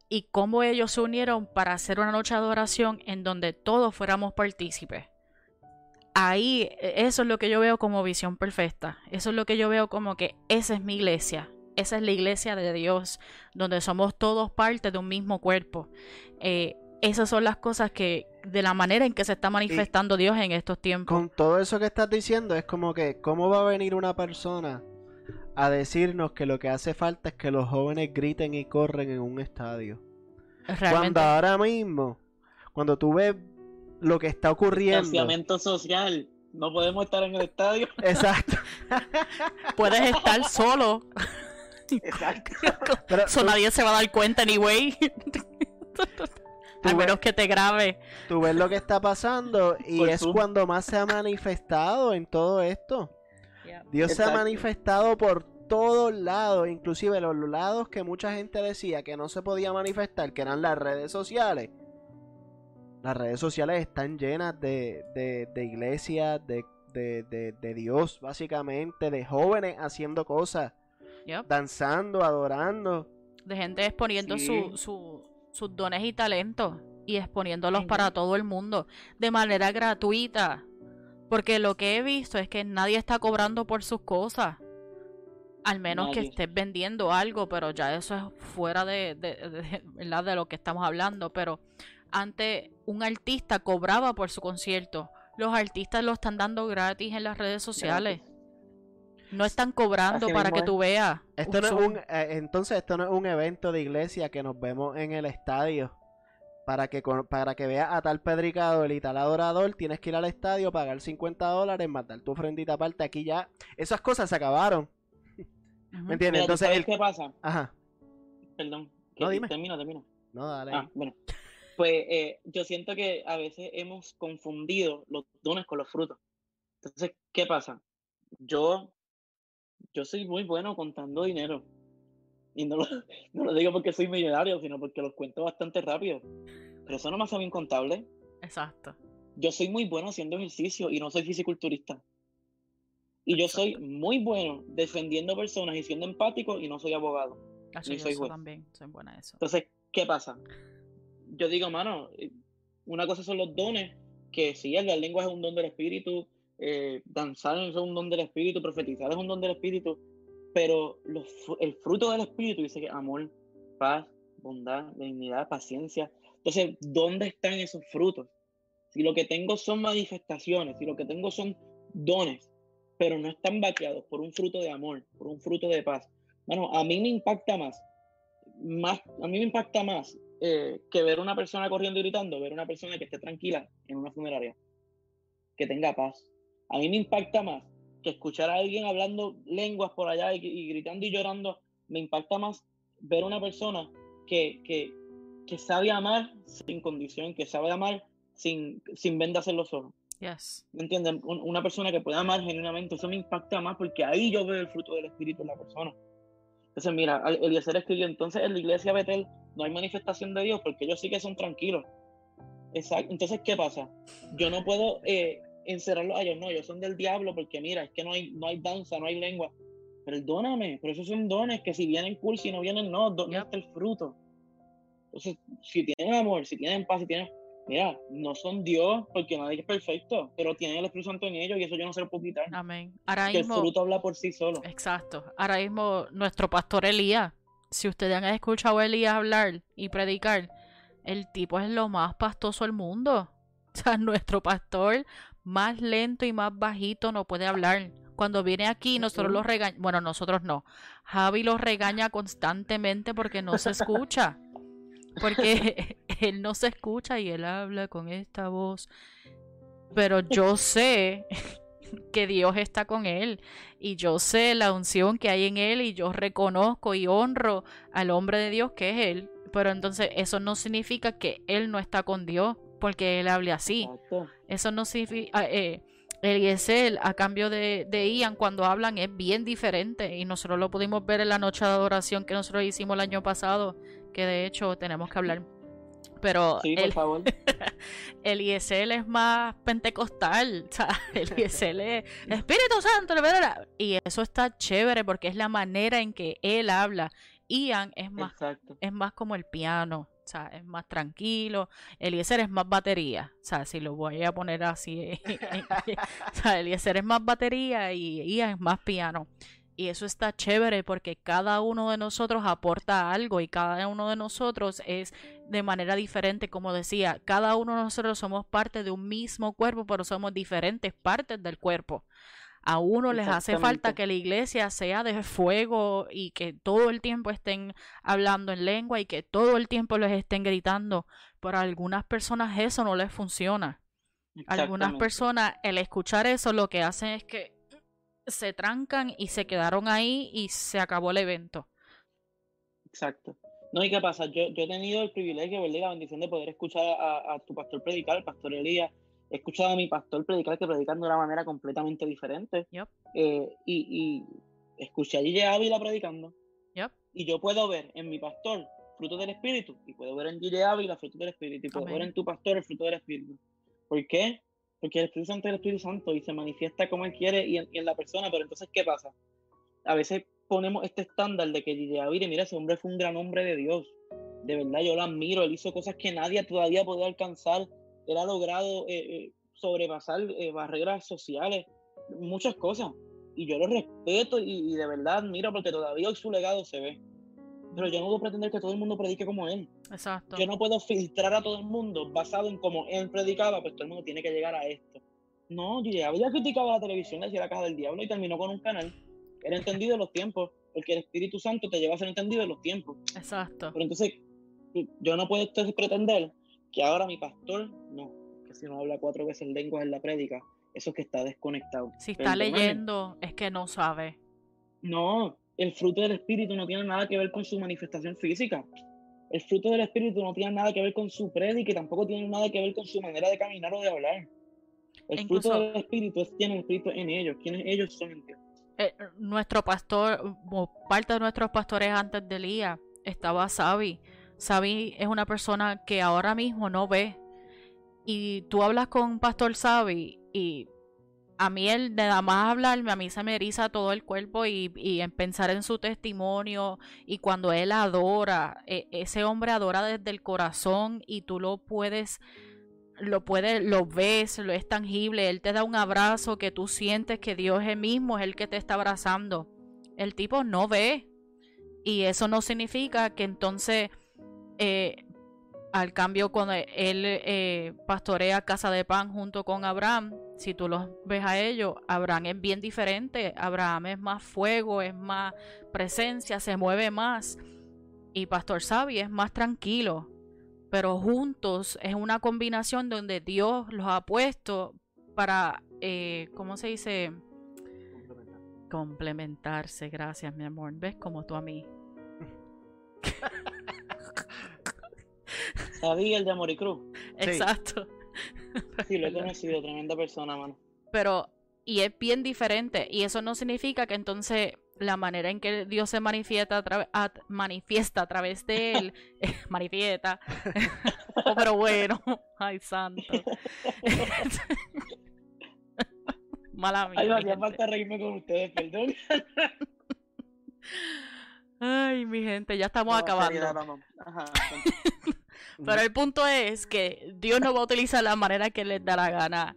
Speaker 2: y cómo ellos se unieron para hacer una noche de adoración en donde todos fuéramos partícipes. ahí, e, eso es lo que yo veo como visión perfecta. Eso es lo que yo veo como que esa es mi iglesia. Esa es la iglesia de Dios, donde somos todos parte de un mismo cuerpo. Eh, esas son las cosas que, de la manera en que se está manifestando Dios en estos tiempos.
Speaker 1: Con todo eso que estás diciendo, es como que, ¿cómo va a venir una persona a decirnos que lo que hace falta es que los jóvenes griten y corren en un estadio? Cuando ahora mismo, cuando tú ves lo que está ocurriendo.
Speaker 3: Distanciamiento social. No podemos estar en el estadio.
Speaker 1: Exacto.
Speaker 2: Puedes estar solo.
Speaker 3: Exacto.
Speaker 2: Pero nadie se va a dar cuenta, anyway. A menos que te grabe.
Speaker 1: Tú ves lo que está pasando y es cuando más se ha manifestado en todo esto. Dios se ha manifestado por todos lados, inclusive los lados que mucha gente decía que no se podía manifestar, que eran las redes sociales. Las redes sociales están llenas de, de, iglesias, de, de, Dios, básicamente, de jóvenes haciendo cosas, danzando, adorando.
Speaker 2: De gente exponiendo su, sus dones y talentos y exponiéndolos para todo el mundo de manera gratuita. Porque lo que he visto es que nadie está cobrando por sus cosas. Al menos que estés vendiendo algo, pero ya eso es fuera de, de, de, de lo que estamos hablando. Pero antes un artista cobraba por su concierto. Los artistas lo están dando gratis en las redes sociales. No están cobrando para que tú veas.
Speaker 1: Esto no es un, eh, entonces esto no es un evento de iglesia que nos vemos en el estadio. Para que, para que veas a tal predicador y tal adorador, tienes que ir al estadio, pagar 50 dólares, matar tu ofrendita aparte. Aquí ya, esas cosas se acabaron. ¿Me entiendes? Entonces,
Speaker 3: ¿qué pasa?
Speaker 1: Ajá.
Speaker 3: Perdón. No, dime. Termino, termino.
Speaker 1: No, dale.
Speaker 3: Ah, bueno. Pues eh, yo siento que a veces hemos confundido los dones con los frutos. Entonces, ¿qué pasa? Yo yo soy muy bueno contando dinero. Y no lo, no lo digo porque soy millonario, sino porque los cuento bastante rápido. Pero eso no me hace bien contable.
Speaker 2: Exacto.
Speaker 3: Yo soy muy bueno haciendo ejercicio y no soy fisiculturista. Y yo soy muy bueno defendiendo personas y siendo empático y no soy abogado.
Speaker 2: Así soy yo también soy buena eso.
Speaker 3: Entonces, ¿qué pasa? Yo digo, mano, eh, una cosa son los dones, que sí, la lengua es un don del espíritu, eh, danzar es un don del espíritu, profetizar es un don del espíritu, pero los, el fruto del espíritu dice que amor, paz, bondad, dignidad, paciencia. Entonces, ¿dónde están esos frutos? Si lo que tengo son manifestaciones, si lo que tengo son dones, pero no están vaqueados por un fruto de amor, por un fruto de paz. Bueno, a mí me impacta más, más a mí me impacta más eh, que ver una persona corriendo y gritando, ver una persona que esté tranquila en una funeraria, que tenga paz, a mí me impacta más que escuchar a alguien hablando lenguas por allá y, gritando y llorando. Me impacta más ver una persona que, que, que, sabe amar sin condición, que sabe amar sin, sin vendas en los ojos.
Speaker 2: Yes.
Speaker 3: ¿Me entienden? Una persona que puede amar genuinamente, eso me impacta más porque ahí yo veo el fruto del Espíritu en la persona. Entonces, mira, Eliezer escribió, entonces en la iglesia Betel no hay manifestación de Dios porque ellos sí que son tranquilos. Exacto. Entonces, ¿qué pasa? Yo no puedo eh, encerrarlos a ellos, no, ellos son del diablo porque mira, es que no hay, no hay danza, no hay lengua. Perdóname, pero esos son dones que si vienen cool, si no vienen, no, ¿dónde está el fruto? Entonces, si tienen amor, si tienen paz, si tienen. Mira, no son Dios porque nadie es perfecto, pero tienen el Espíritu Santo en ellos y eso yo no se lo puedo quitar.
Speaker 2: Amén. Ahora
Speaker 3: que el fruto habla por sí solo.
Speaker 2: Exacto. Ahora mismo, nuestro pastor Elías, si ustedes han escuchado a Elías hablar y predicar, el tipo es lo más pastoso del mundo. O sea, nuestro pastor más lento y más bajito no puede hablar. Cuando viene aquí, nosotros lo regañamos. Bueno, nosotros no. Javi lo regaña constantemente porque no se escucha. Porque él no se escucha y él habla con esta voz. Pero yo sé que Dios está con él y yo sé la unción que hay en él y yo reconozco y honro al hombre de Dios que es él. Pero entonces eso no significa que él no está con Dios porque él hable así. Eso no significa... Ah, eh, el Eliezer, a cambio de, de, Ian, cuando hablan es bien diferente y nosotros lo pudimos ver en la noche de adoración que nosotros hicimos el año pasado, que de hecho tenemos que hablar. Pero
Speaker 3: sí, por favor.
Speaker 2: el Eliezer es más pentecostal, o sea, el Eliezer es Espíritu Santo, ¿verdad? y eso está chévere porque es la manera en que él habla. Ian es más, es más como el piano, O sea, es más tranquilo. Eliezer es más batería. O sea, si lo voy a poner así. o sea, Eliezer es más batería y Ian es más piano. Y eso está chévere porque cada uno de nosotros aporta algo y cada uno de nosotros es de manera diferente. Como decía, cada uno de nosotros somos parte de un mismo cuerpo, pero somos diferentes partes del cuerpo. A uno les hace falta que la iglesia sea de fuego y que todo el tiempo estén hablando en lengua y que todo el tiempo les estén gritando. Pero a algunas personas eso no les funciona. algunas personas, el escuchar eso, lo que hacen es que se trancan y se quedaron ahí y se acabó el evento.
Speaker 3: Exacto. No, ¿y qué pasa? Yo, yo he tenido el privilegio, ¿verdad? la bendición de poder escuchar a, tu pastor predicar, el pastor Elías. He escuchado a mi pastor predicar, que predican de una manera completamente diferente. Eh, y, y, escuché a Gigi Ávila predicando. Y yo puedo ver en mi pastor fruto del Espíritu. Y puedo ver en Gigi Ávila fruto del Espíritu. Y puedo ver en tu pastor el fruto del Espíritu. ¿Por qué? porque el Espíritu Santo es el Espíritu Santo y se manifiesta como Él quiere y en, la persona, pero entonces, ¿qué pasa? A veces ponemos este estándar de que Ávila, mira, ese hombre fue un gran hombre de Dios, de verdad, yo lo admiro, él hizo cosas que nadie todavía puede alcanzar, él ha logrado eh, eh, sobrepasar eh, barreras sociales, muchas cosas, y yo lo respeto y, y de verdad admiro porque todavía hoy su legado se ve pero yo no puedo pretender que todo el mundo predique como él.
Speaker 2: Exacto.
Speaker 3: Yo no puedo filtrar a todo el mundo basado en cómo él predicaba, pues todo el mundo tiene que llegar a esto. No, yo ya había criticado la televisión, decía la caja del diablo y terminó con un canal. Era entendido en los tiempos, porque el Espíritu Santo te lleva a ser entendido en los tiempos.
Speaker 2: Exacto.
Speaker 3: Pero entonces, yo no puedo pretender que ahora mi pastor, no, que si no habla cuatro veces lenguas en la prédica, eso es que está desconectado.
Speaker 2: Si está leyendo, es que no sabe.
Speaker 3: No, el fruto del Espíritu no tiene nada que ver con su manifestación física. El fruto del Espíritu no tiene nada que ver con su prédica y tampoco tiene nada que ver con su manera de caminar o de hablar. El fruto del Espíritu es tiene el Espíritu en ellos. Quienes ellos son
Speaker 2: eh, nuestro pastor, parte de nuestros pastores antes de Elías, estaba Sabi. Sabi es una persona que ahora mismo no ve. Y tú hablas con Pastor Sabi y a mí de nada más hablarme, a mí se me eriza todo el cuerpo y, en pensar en su testimonio y cuando él adora, e, ese hombre adora desde el corazón y tú lo puedes, lo puedes, lo ves, lo es tangible, él te da un abrazo que tú sientes que Dios es mismo es el que te está abrazando. El tipo no ve y eso no significa que entonces eh, al cambio, cuando él eh, pastorea Casa de Pan junto con Abraham, si tú los ves a ellos, Abraham es bien diferente. Abraham es más fuego, es más presencia, se mueve más. Y Pastor Sabi es más tranquilo. Pero juntos es una combinación donde Dios los ha puesto para, eh, ¿cómo se dice? Complementarse. Gracias, mi amor. ¿Ves como tú a mí?
Speaker 3: Sabía el de Moricruz.
Speaker 2: Exacto.
Speaker 3: Sí, lo he conocido, tremenda persona, mano.
Speaker 2: Pero, y es bien diferente, y eso no significa que entonces la manera en que Dios se manifiesta a, manifiesta a través de él, manifiesta, oh, pero bueno, ay santo. Mala mía.
Speaker 3: Ay, me hacía falta reírme con ustedes, perdón.
Speaker 2: Ay, mi gente, ya estamos acabando. Ajá, pero el punto es que Dios no va a utilizar la manera que les da la gana.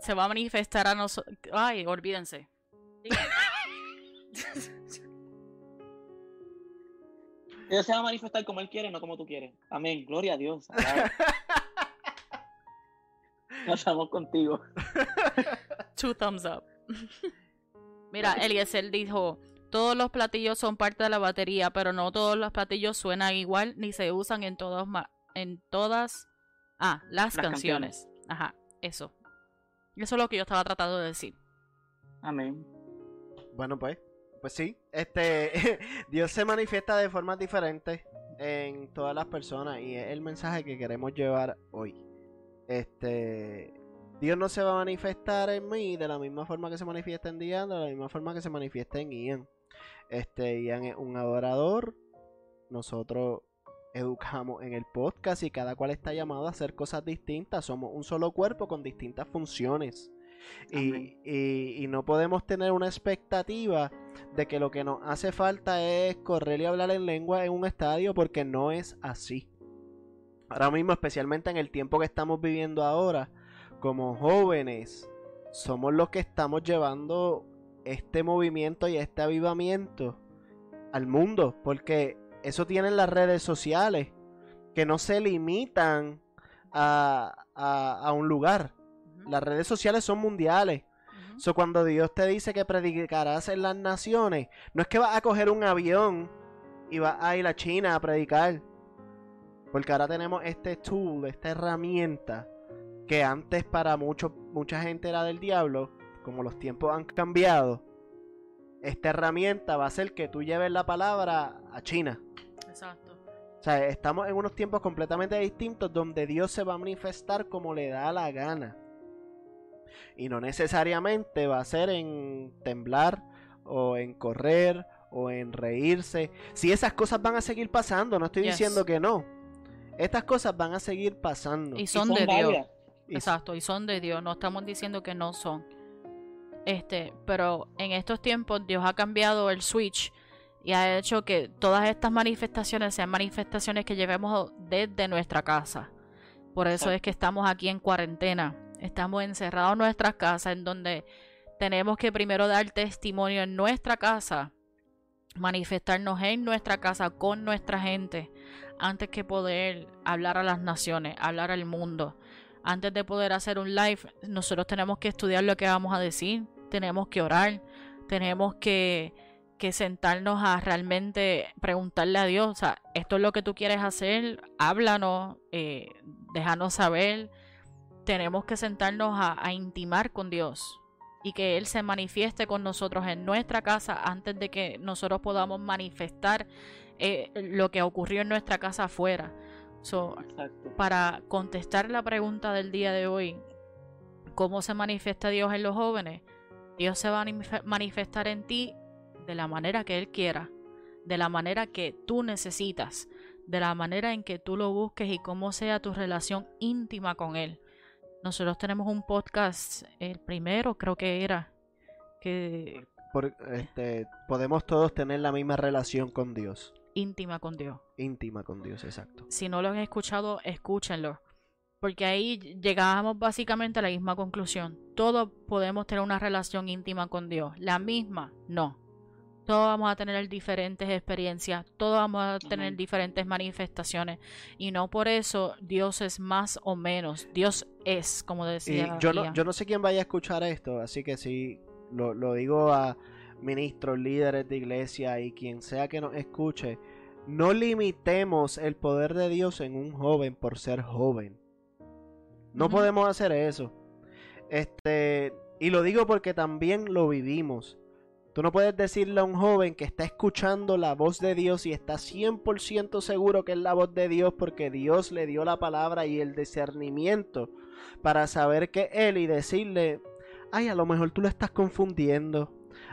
Speaker 2: se va a manifestar a nosotros. Ay, olvídense.
Speaker 3: Dios se va a manifestar como Él quiere, no como tú quieres. Amén. Gloria a Dios. Nos estamos contigo.
Speaker 2: Two thumbs up. Mira, Eliezer dijo, todos los platillos son parte de la batería, pero no todos los platillos suenan igual ni se usan en todos en todas ah, las, canciones. Ajá, eso. Eso es lo que yo estaba tratando de decir.
Speaker 3: Amén.
Speaker 1: Bueno, pues, pues sí, este Dios se manifiesta de formas diferentes en todas las personas y es el mensaje que queremos llevar hoy. Este Dios no se va a manifestar en mí de la misma forma que se manifiesta en Diana, de la misma forma que se manifiesta en Ian. Este Ian es un adorador. Nosotros educamos en el podcast y cada cual está llamado a hacer cosas distintas. Somos un solo cuerpo con distintas funciones. Y, no podemos tener una expectativa de que lo que nos hace falta es correr y hablar en lengua en un estadio porque no es así. ahora mismo, especialmente en el tiempo que estamos viviendo ahora, como jóvenes, somos los que estamos llevando este movimiento y este avivamiento al mundo, porque eso tienen las redes sociales, que no se limitan a, a, un lugar. Las redes sociales son mundiales. So, cuando Dios te dice que predicarás en las naciones, no es que vas a coger un avión y vas a ir a China a predicar. Porque ahora tenemos este tool, esta herramienta, que antes para mucho, mucha gente era del diablo, como los tiempos han cambiado, esta herramienta va a hacer que tú lleves la palabra a China. Exacto. O sea, estamos en unos tiempos completamente distintos donde Dios se va a manifestar como le da la gana. Y no necesariamente va a ser en temblar o en correr o en reírse. Si esas cosas van a seguir pasando, no estoy diciendo que no. Estas cosas van a seguir pasando.
Speaker 2: Y son, de Dios. Exacto, y son de Dios. No estamos diciendo que no son. Este, pero en estos tiempos Dios ha cambiado el switch y ha hecho que todas estas manifestaciones sean manifestaciones que llevemos desde nuestra casa. Por eso es que estamos aquí en cuarentena. Estamos encerrados en nuestras casas en donde tenemos que primero dar testimonio en nuestra casa, manifestarnos en nuestra casa con nuestra gente, antes que poder hablar a las naciones, hablar al mundo. Antes de poder hacer un live, nosotros tenemos que estudiar lo que vamos a decir, tenemos que orar, tenemos que, que sentarnos a realmente preguntarle a Dios, o sea, esto es lo que tú quieres hacer, háblanos, eh, déjanos saber, tenemos que sentarnos a, intimar con Dios y que Él se manifieste con nosotros en nuestra casa antes de que nosotros podamos manifestar eh, lo que ocurrió en nuestra casa afuera. para contestar la pregunta del día de hoy, ¿cómo se manifiesta Dios en los jóvenes? Dios se va a manifestar en ti de la manera que Él quiera, de la manera que tú necesitas, de la manera en que tú lo busques y cómo sea tu relación íntima con Él. Nosotros tenemos un podcast, el primero creo que era, que...
Speaker 1: este, podemos todos tener la misma relación con Dios.
Speaker 2: Íntima con Dios.
Speaker 1: Íntima con Dios, exacto.
Speaker 2: Si no lo han escuchado, escúchenlo. Porque ahí llegábamos básicamente a la misma conclusión. Todos podemos tener una relación íntima con Dios. La misma, no todos vamos a tener diferentes experiencias, todos vamos a tener diferentes manifestaciones y no por eso Dios es más o menos, Dios es, como decía.
Speaker 1: yo, no, yo no sé quién vaya a escuchar esto, así que sí, lo, lo digo a ministros, líderes de iglesia y quien sea que nos escuche, no limitemos el poder de Dios en un joven por ser joven. No podemos hacer eso. Este, y lo digo porque también lo vivimos. Tú no puedes decirle a un joven que está escuchando la voz de Dios y está 100% seguro que es la voz de Dios porque Dios le dio la palabra y el discernimiento para saber que Él y decirle, ay, a lo mejor tú lo estás confundiendo.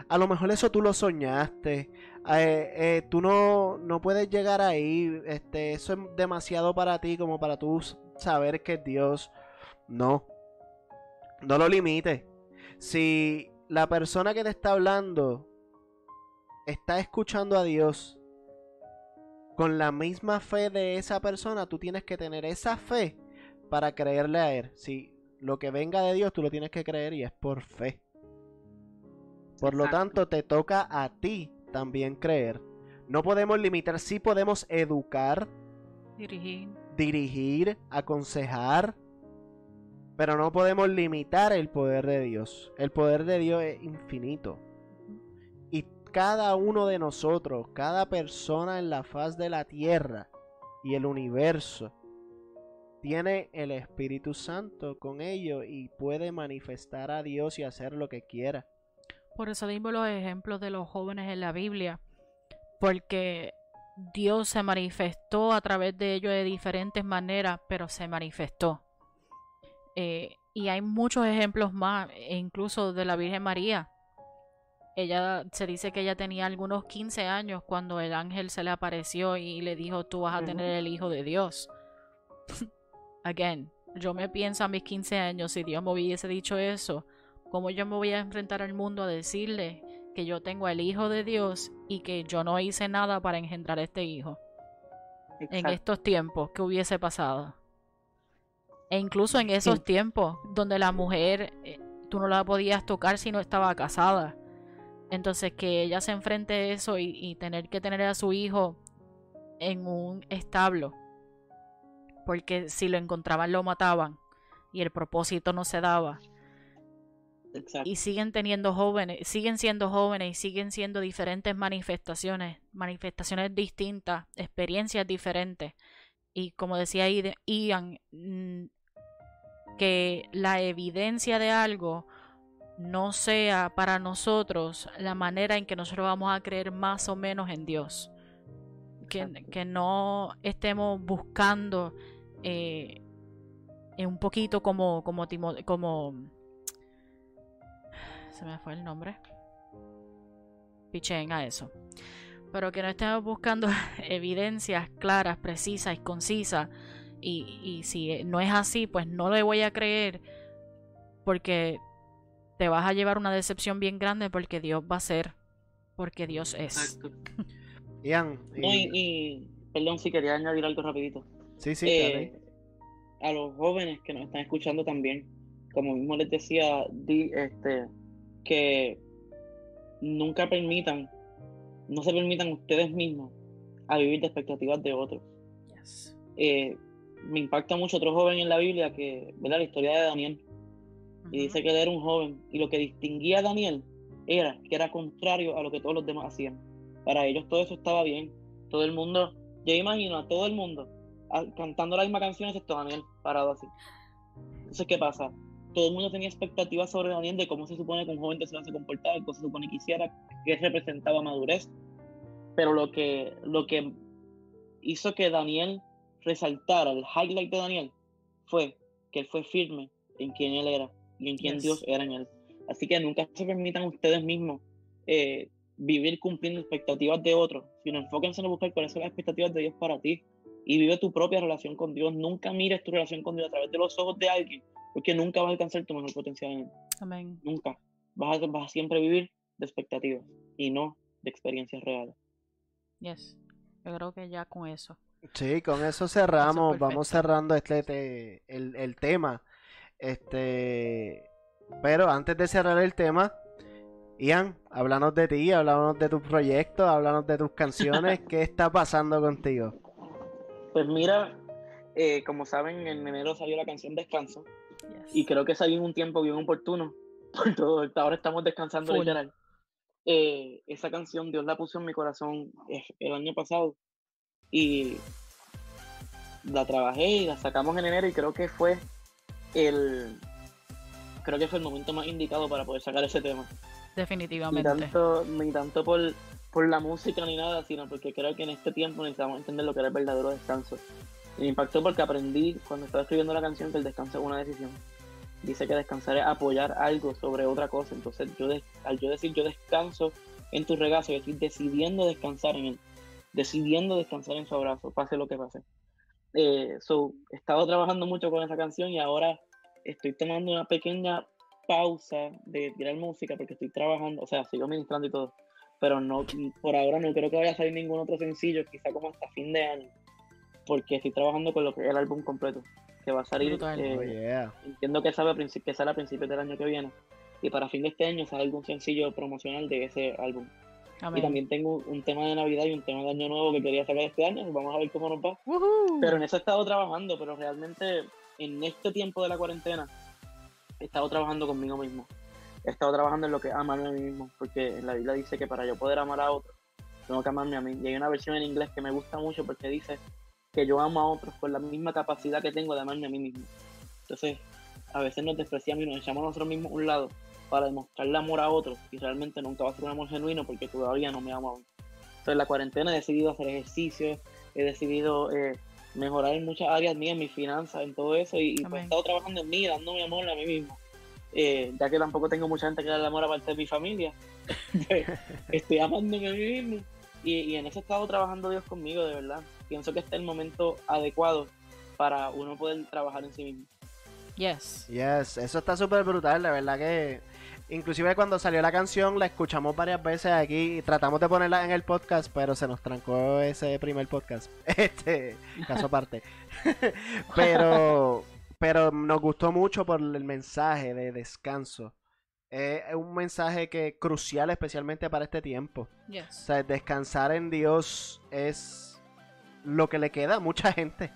Speaker 1: A lo mejor eso tú lo soñaste. Eh, eh, tú no, no puedes llegar ahí. Este, eso es demasiado para ti como para tú saber que es Dios. No. No lo limites. Si la persona que te está hablando está escuchando a Dios con la misma fe de esa persona, tú tienes que tener esa fe para creerle a Él. Si lo que venga de Dios, tú lo tienes que creer y es por fe. Por lo tanto, te toca a ti también creer. No podemos limitar, sí podemos educar,
Speaker 2: dirigir,
Speaker 1: dirigir aconsejar, pero no podemos limitar el poder de Dios. El poder de Dios es infinito. Y cada uno de nosotros, cada persona en la faz de la tierra y el universo, tiene el Espíritu Santo con ellos y puede manifestar a Dios y hacer lo que quiera.
Speaker 2: Por eso dimos los ejemplos de los jóvenes en la Biblia, porque Dios se manifestó a través de ellos de diferentes maneras, pero se manifestó. Eh, y hay muchos ejemplos más, e incluso de la Virgen María. Ella se dice que ella tenía algunos 15 años cuando el ángel se le apareció y le dijo, tú vas a tener el Hijo de Dios. Again, yo me pienso a mis 15 años, si Dios me hubiese dicho eso, ¿cómo yo me voy a enfrentar al mundo a decirle que yo tengo el Hijo de Dios y que yo no hice nada para engendrar este Hijo? en estos tiempos que hubiese pasado. E incluso en esos tiempos donde la mujer, eh, tú no la podías tocar si no estaba casada. Entonces que ella se enfrente a eso y, tener que tener a su hijo en un establo. Porque si lo encontraban lo mataban y el propósito no se daba. Y siguen teniendo jóvenes, siguen siendo jóvenes y siguen siendo diferentes manifestaciones, manifestaciones distintas, experiencias diferentes. Y como decía Ian, que la evidencia de algo no sea para nosotros la manera en que nosotros vamos a creer más o menos en Dios. Que, que no estemos buscando eh, un poquito como, como, como... Se me fue el nombre. Pichen a eso. Pero que no estemos buscando evidencias claras, precisas y concisas y, si no es así, pues no le voy a creer porque te vas a llevar una decepción bien grande porque Dios va a ser, porque Dios es.
Speaker 3: Ian, y... perdón si quería añadir algo rapidito.
Speaker 1: Sí, sí, eh,
Speaker 3: A los jóvenes que nos están escuchando también, como mismo les decía, di, este, que nunca permitan, no se permitan ustedes mismos a vivir de expectativas de otros. Eh, me impacta mucho otro joven en la Biblia que, ¿verdad? La historia de Daniel. Y dice que él era un joven. Y lo que distinguía a Daniel era que era contrario a lo que todos los demás hacían. Para ellos todo eso estaba bien. Todo el mundo, yo imagino a todo el mundo cantando la misma canción excepto Daniel, parado así. Entonces, ¿qué pasa? Todo el mundo tenía expectativas sobre Daniel de cómo se supone que un joven se va a comportar, cómo se supone que hiciera, qué representaba madurez. Pero lo que, lo que hizo que Daniel resaltar el highlight de Daniel fue que él fue firme en quien él era y en quien Dios era en él. Así que nunca se permitan ustedes mismos eh, vivir cumpliendo expectativas de otros, sino enfóquense en buscar cuáles son las expectativas de Dios para ti y vive tu propia relación con Dios. Nunca mires tu relación con Dios a través de los ojos de alguien, porque nunca vas a alcanzar tu mejor potencial en él.
Speaker 2: Amén.
Speaker 3: Nunca. Vas a, vas a siempre vivir de expectativas y no de experiencias reales.
Speaker 2: Yes. Yo creo que ya con eso
Speaker 1: Sí, con eso cerramos, vamos cerrando este, el, el, tema. Este, pero antes de cerrar el tema, Ian, háblanos de ti, háblanos de tus proyectos, háblanos de tus canciones, ¿qué está pasando contigo?
Speaker 3: Pues mira, eh, como saben, en enero salió la canción Descanso y creo que salió en un tiempo bien oportuno, por todo, ahora estamos descansando literal. Eh, esa canción Dios la puso en mi corazón el año pasado y la trabajé y la sacamos en enero y creo que fue el creo que fue el momento más indicado para poder sacar ese tema.
Speaker 2: Definitivamente.
Speaker 3: Ni tanto, ni tanto por, por la música ni nada, sino porque creo que en este tiempo necesitamos entender lo que era el verdadero descanso. Y me impactó porque aprendí cuando estaba escribiendo la canción que el descanso es una decisión. Dice que descansar es apoyar algo sobre otra cosa. Entonces, yo al yo decir yo descanso en tu regazo, yo estoy decidiendo descansar en él decidiendo descansar en su abrazo, pase lo que pase. Eh, he estado trabajando mucho con esa canción y ahora estoy tomando una pequeña pausa de tirar música porque estoy trabajando, o sea, sigo ministrando y todo, pero no, por ahora no creo que vaya a salir ningún otro sencillo, quizá como hasta fin de año, porque estoy trabajando con lo que es el álbum completo, que va a salir, eh, oh, entiendo que sale, a que sale a principios del año que viene, y para fin de este año sale algún sencillo promocional de ese álbum. Y también tengo un tema de Navidad y un tema de Año Nuevo que quería sacar este año. Vamos a ver cómo nos va. Pero en eso he estado trabajando, pero realmente en este tiempo de la cuarentena he estado trabajando conmigo mismo. He estado trabajando en lo que es amarme a mí mismo, porque la Biblia dice que para yo poder amar a otros, tengo que amarme a mí. Y hay una versión en inglés que me gusta mucho porque dice que yo amo a otros con la misma capacidad que tengo de amarme a mí mismo. Entonces, a veces nos despreciamos y nos echamos a nosotros mismos un lado para demostrarle amor a otros y realmente nunca va a ser un amor genuino porque todavía no me amo aún. Entonces, en la cuarentena he decidido hacer ejercicio, he decidido eh, mejorar en muchas áreas mías, en mis finanzas, en todo eso y, pues, he estado trabajando en mí, dándome amor a mí mismo. Eh, ya que tampoco tengo mucha gente que darle amor aparte de mi familia, pues, estoy amándome a mí mismo. Y, y en eso he estado trabajando Dios conmigo, de verdad. Pienso que este es el momento adecuado para uno poder trabajar en sí mismo.
Speaker 2: Yes.
Speaker 1: Yes, eso está súper brutal, la verdad que Inclusive cuando salió la canción la escuchamos varias veces aquí y tratamos de ponerla en el podcast, pero se nos trancó ese primer podcast. Este, caso aparte. pero, pero nos gustó mucho por el mensaje de descanso. Es un mensaje que crucial especialmente para este tiempo. O sea, descansar en Dios es lo que le queda a mucha gente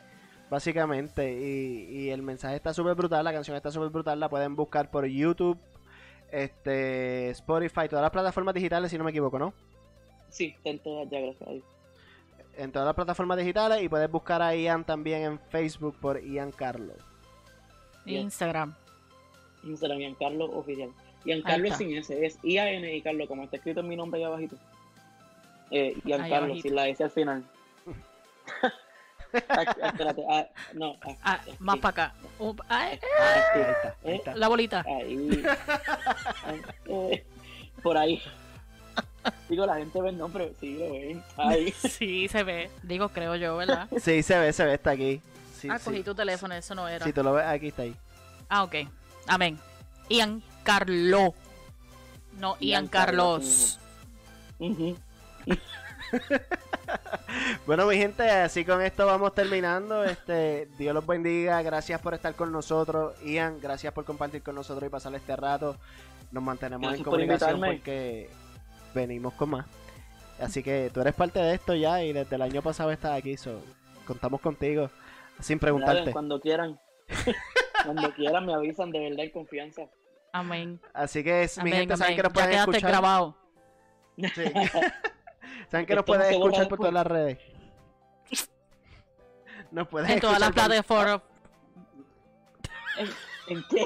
Speaker 1: básicamente. Y, y el mensaje está súper brutal, la canción está súper brutal, la pueden buscar por YouTube, este Spotify, todas las plataformas digitales, si no me equivoco, ¿no?
Speaker 3: Sí, en todas ya, gracias
Speaker 1: En todas las plataformas digitales y puedes buscar a Ian también en Facebook por Ian Carlos.
Speaker 2: Instagram.
Speaker 3: Instagram, Ian Carlos Oficial. Ian Carlos sin ese, es IAN y Carlos, como está escrito en mi nombre ahí abajito. Eh, Ian Carlos, sin la S al final. Ah, espérate, ah, no.
Speaker 2: Ah, ah más para acá. Uh, ahí,
Speaker 1: está, ahí está.
Speaker 2: La bolita.
Speaker 3: Ahí. Eh, por ahí. Digo, la gente ve el nombre, sí lo ven. Ahí.
Speaker 2: Sí, se ve. Digo, creo yo, ¿verdad?
Speaker 1: Sí, se ve, se ve, está aquí. Sí,
Speaker 2: ah, cogí tu teléfono, eso no era.
Speaker 1: Si tú lo ves, aquí está ahí.
Speaker 2: Ah, ok. Amén. Ian Carlo. No, Ian, Carlos.
Speaker 1: bueno, mi gente, así con esto vamos terminando. Este, Dios los bendiga. Gracias por estar con nosotros. Ian, gracias por compartir con nosotros y pasar este rato. Nos mantenemos en comunicación porque venimos con más. Así que tú eres parte de esto ya y desde el año pasado estás aquí. So, contamos contigo sin preguntarte.
Speaker 3: cuando quieran. cuando quieran me avisan de verdad y confianza.
Speaker 2: Amén.
Speaker 1: Así que mi gente saben que nos pueden escuchar.
Speaker 2: grabado.
Speaker 1: Sí. Saben que nos pueden escuchar por todas las redes. Nos pueden
Speaker 2: En todas las plataformas.
Speaker 3: ¿En, qué?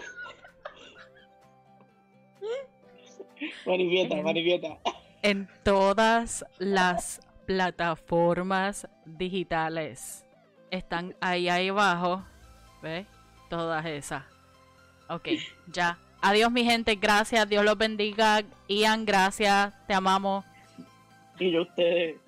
Speaker 3: Manifiesta, manifiesta.
Speaker 2: En todas las plataformas digitales. Están ahí, ahí abajo. ¿Ves? Todas esas. Ok, ya. Adiós mi gente, gracias, Dios los bendiga. Ian, gracias, te amamos.
Speaker 3: Y yo ustedes.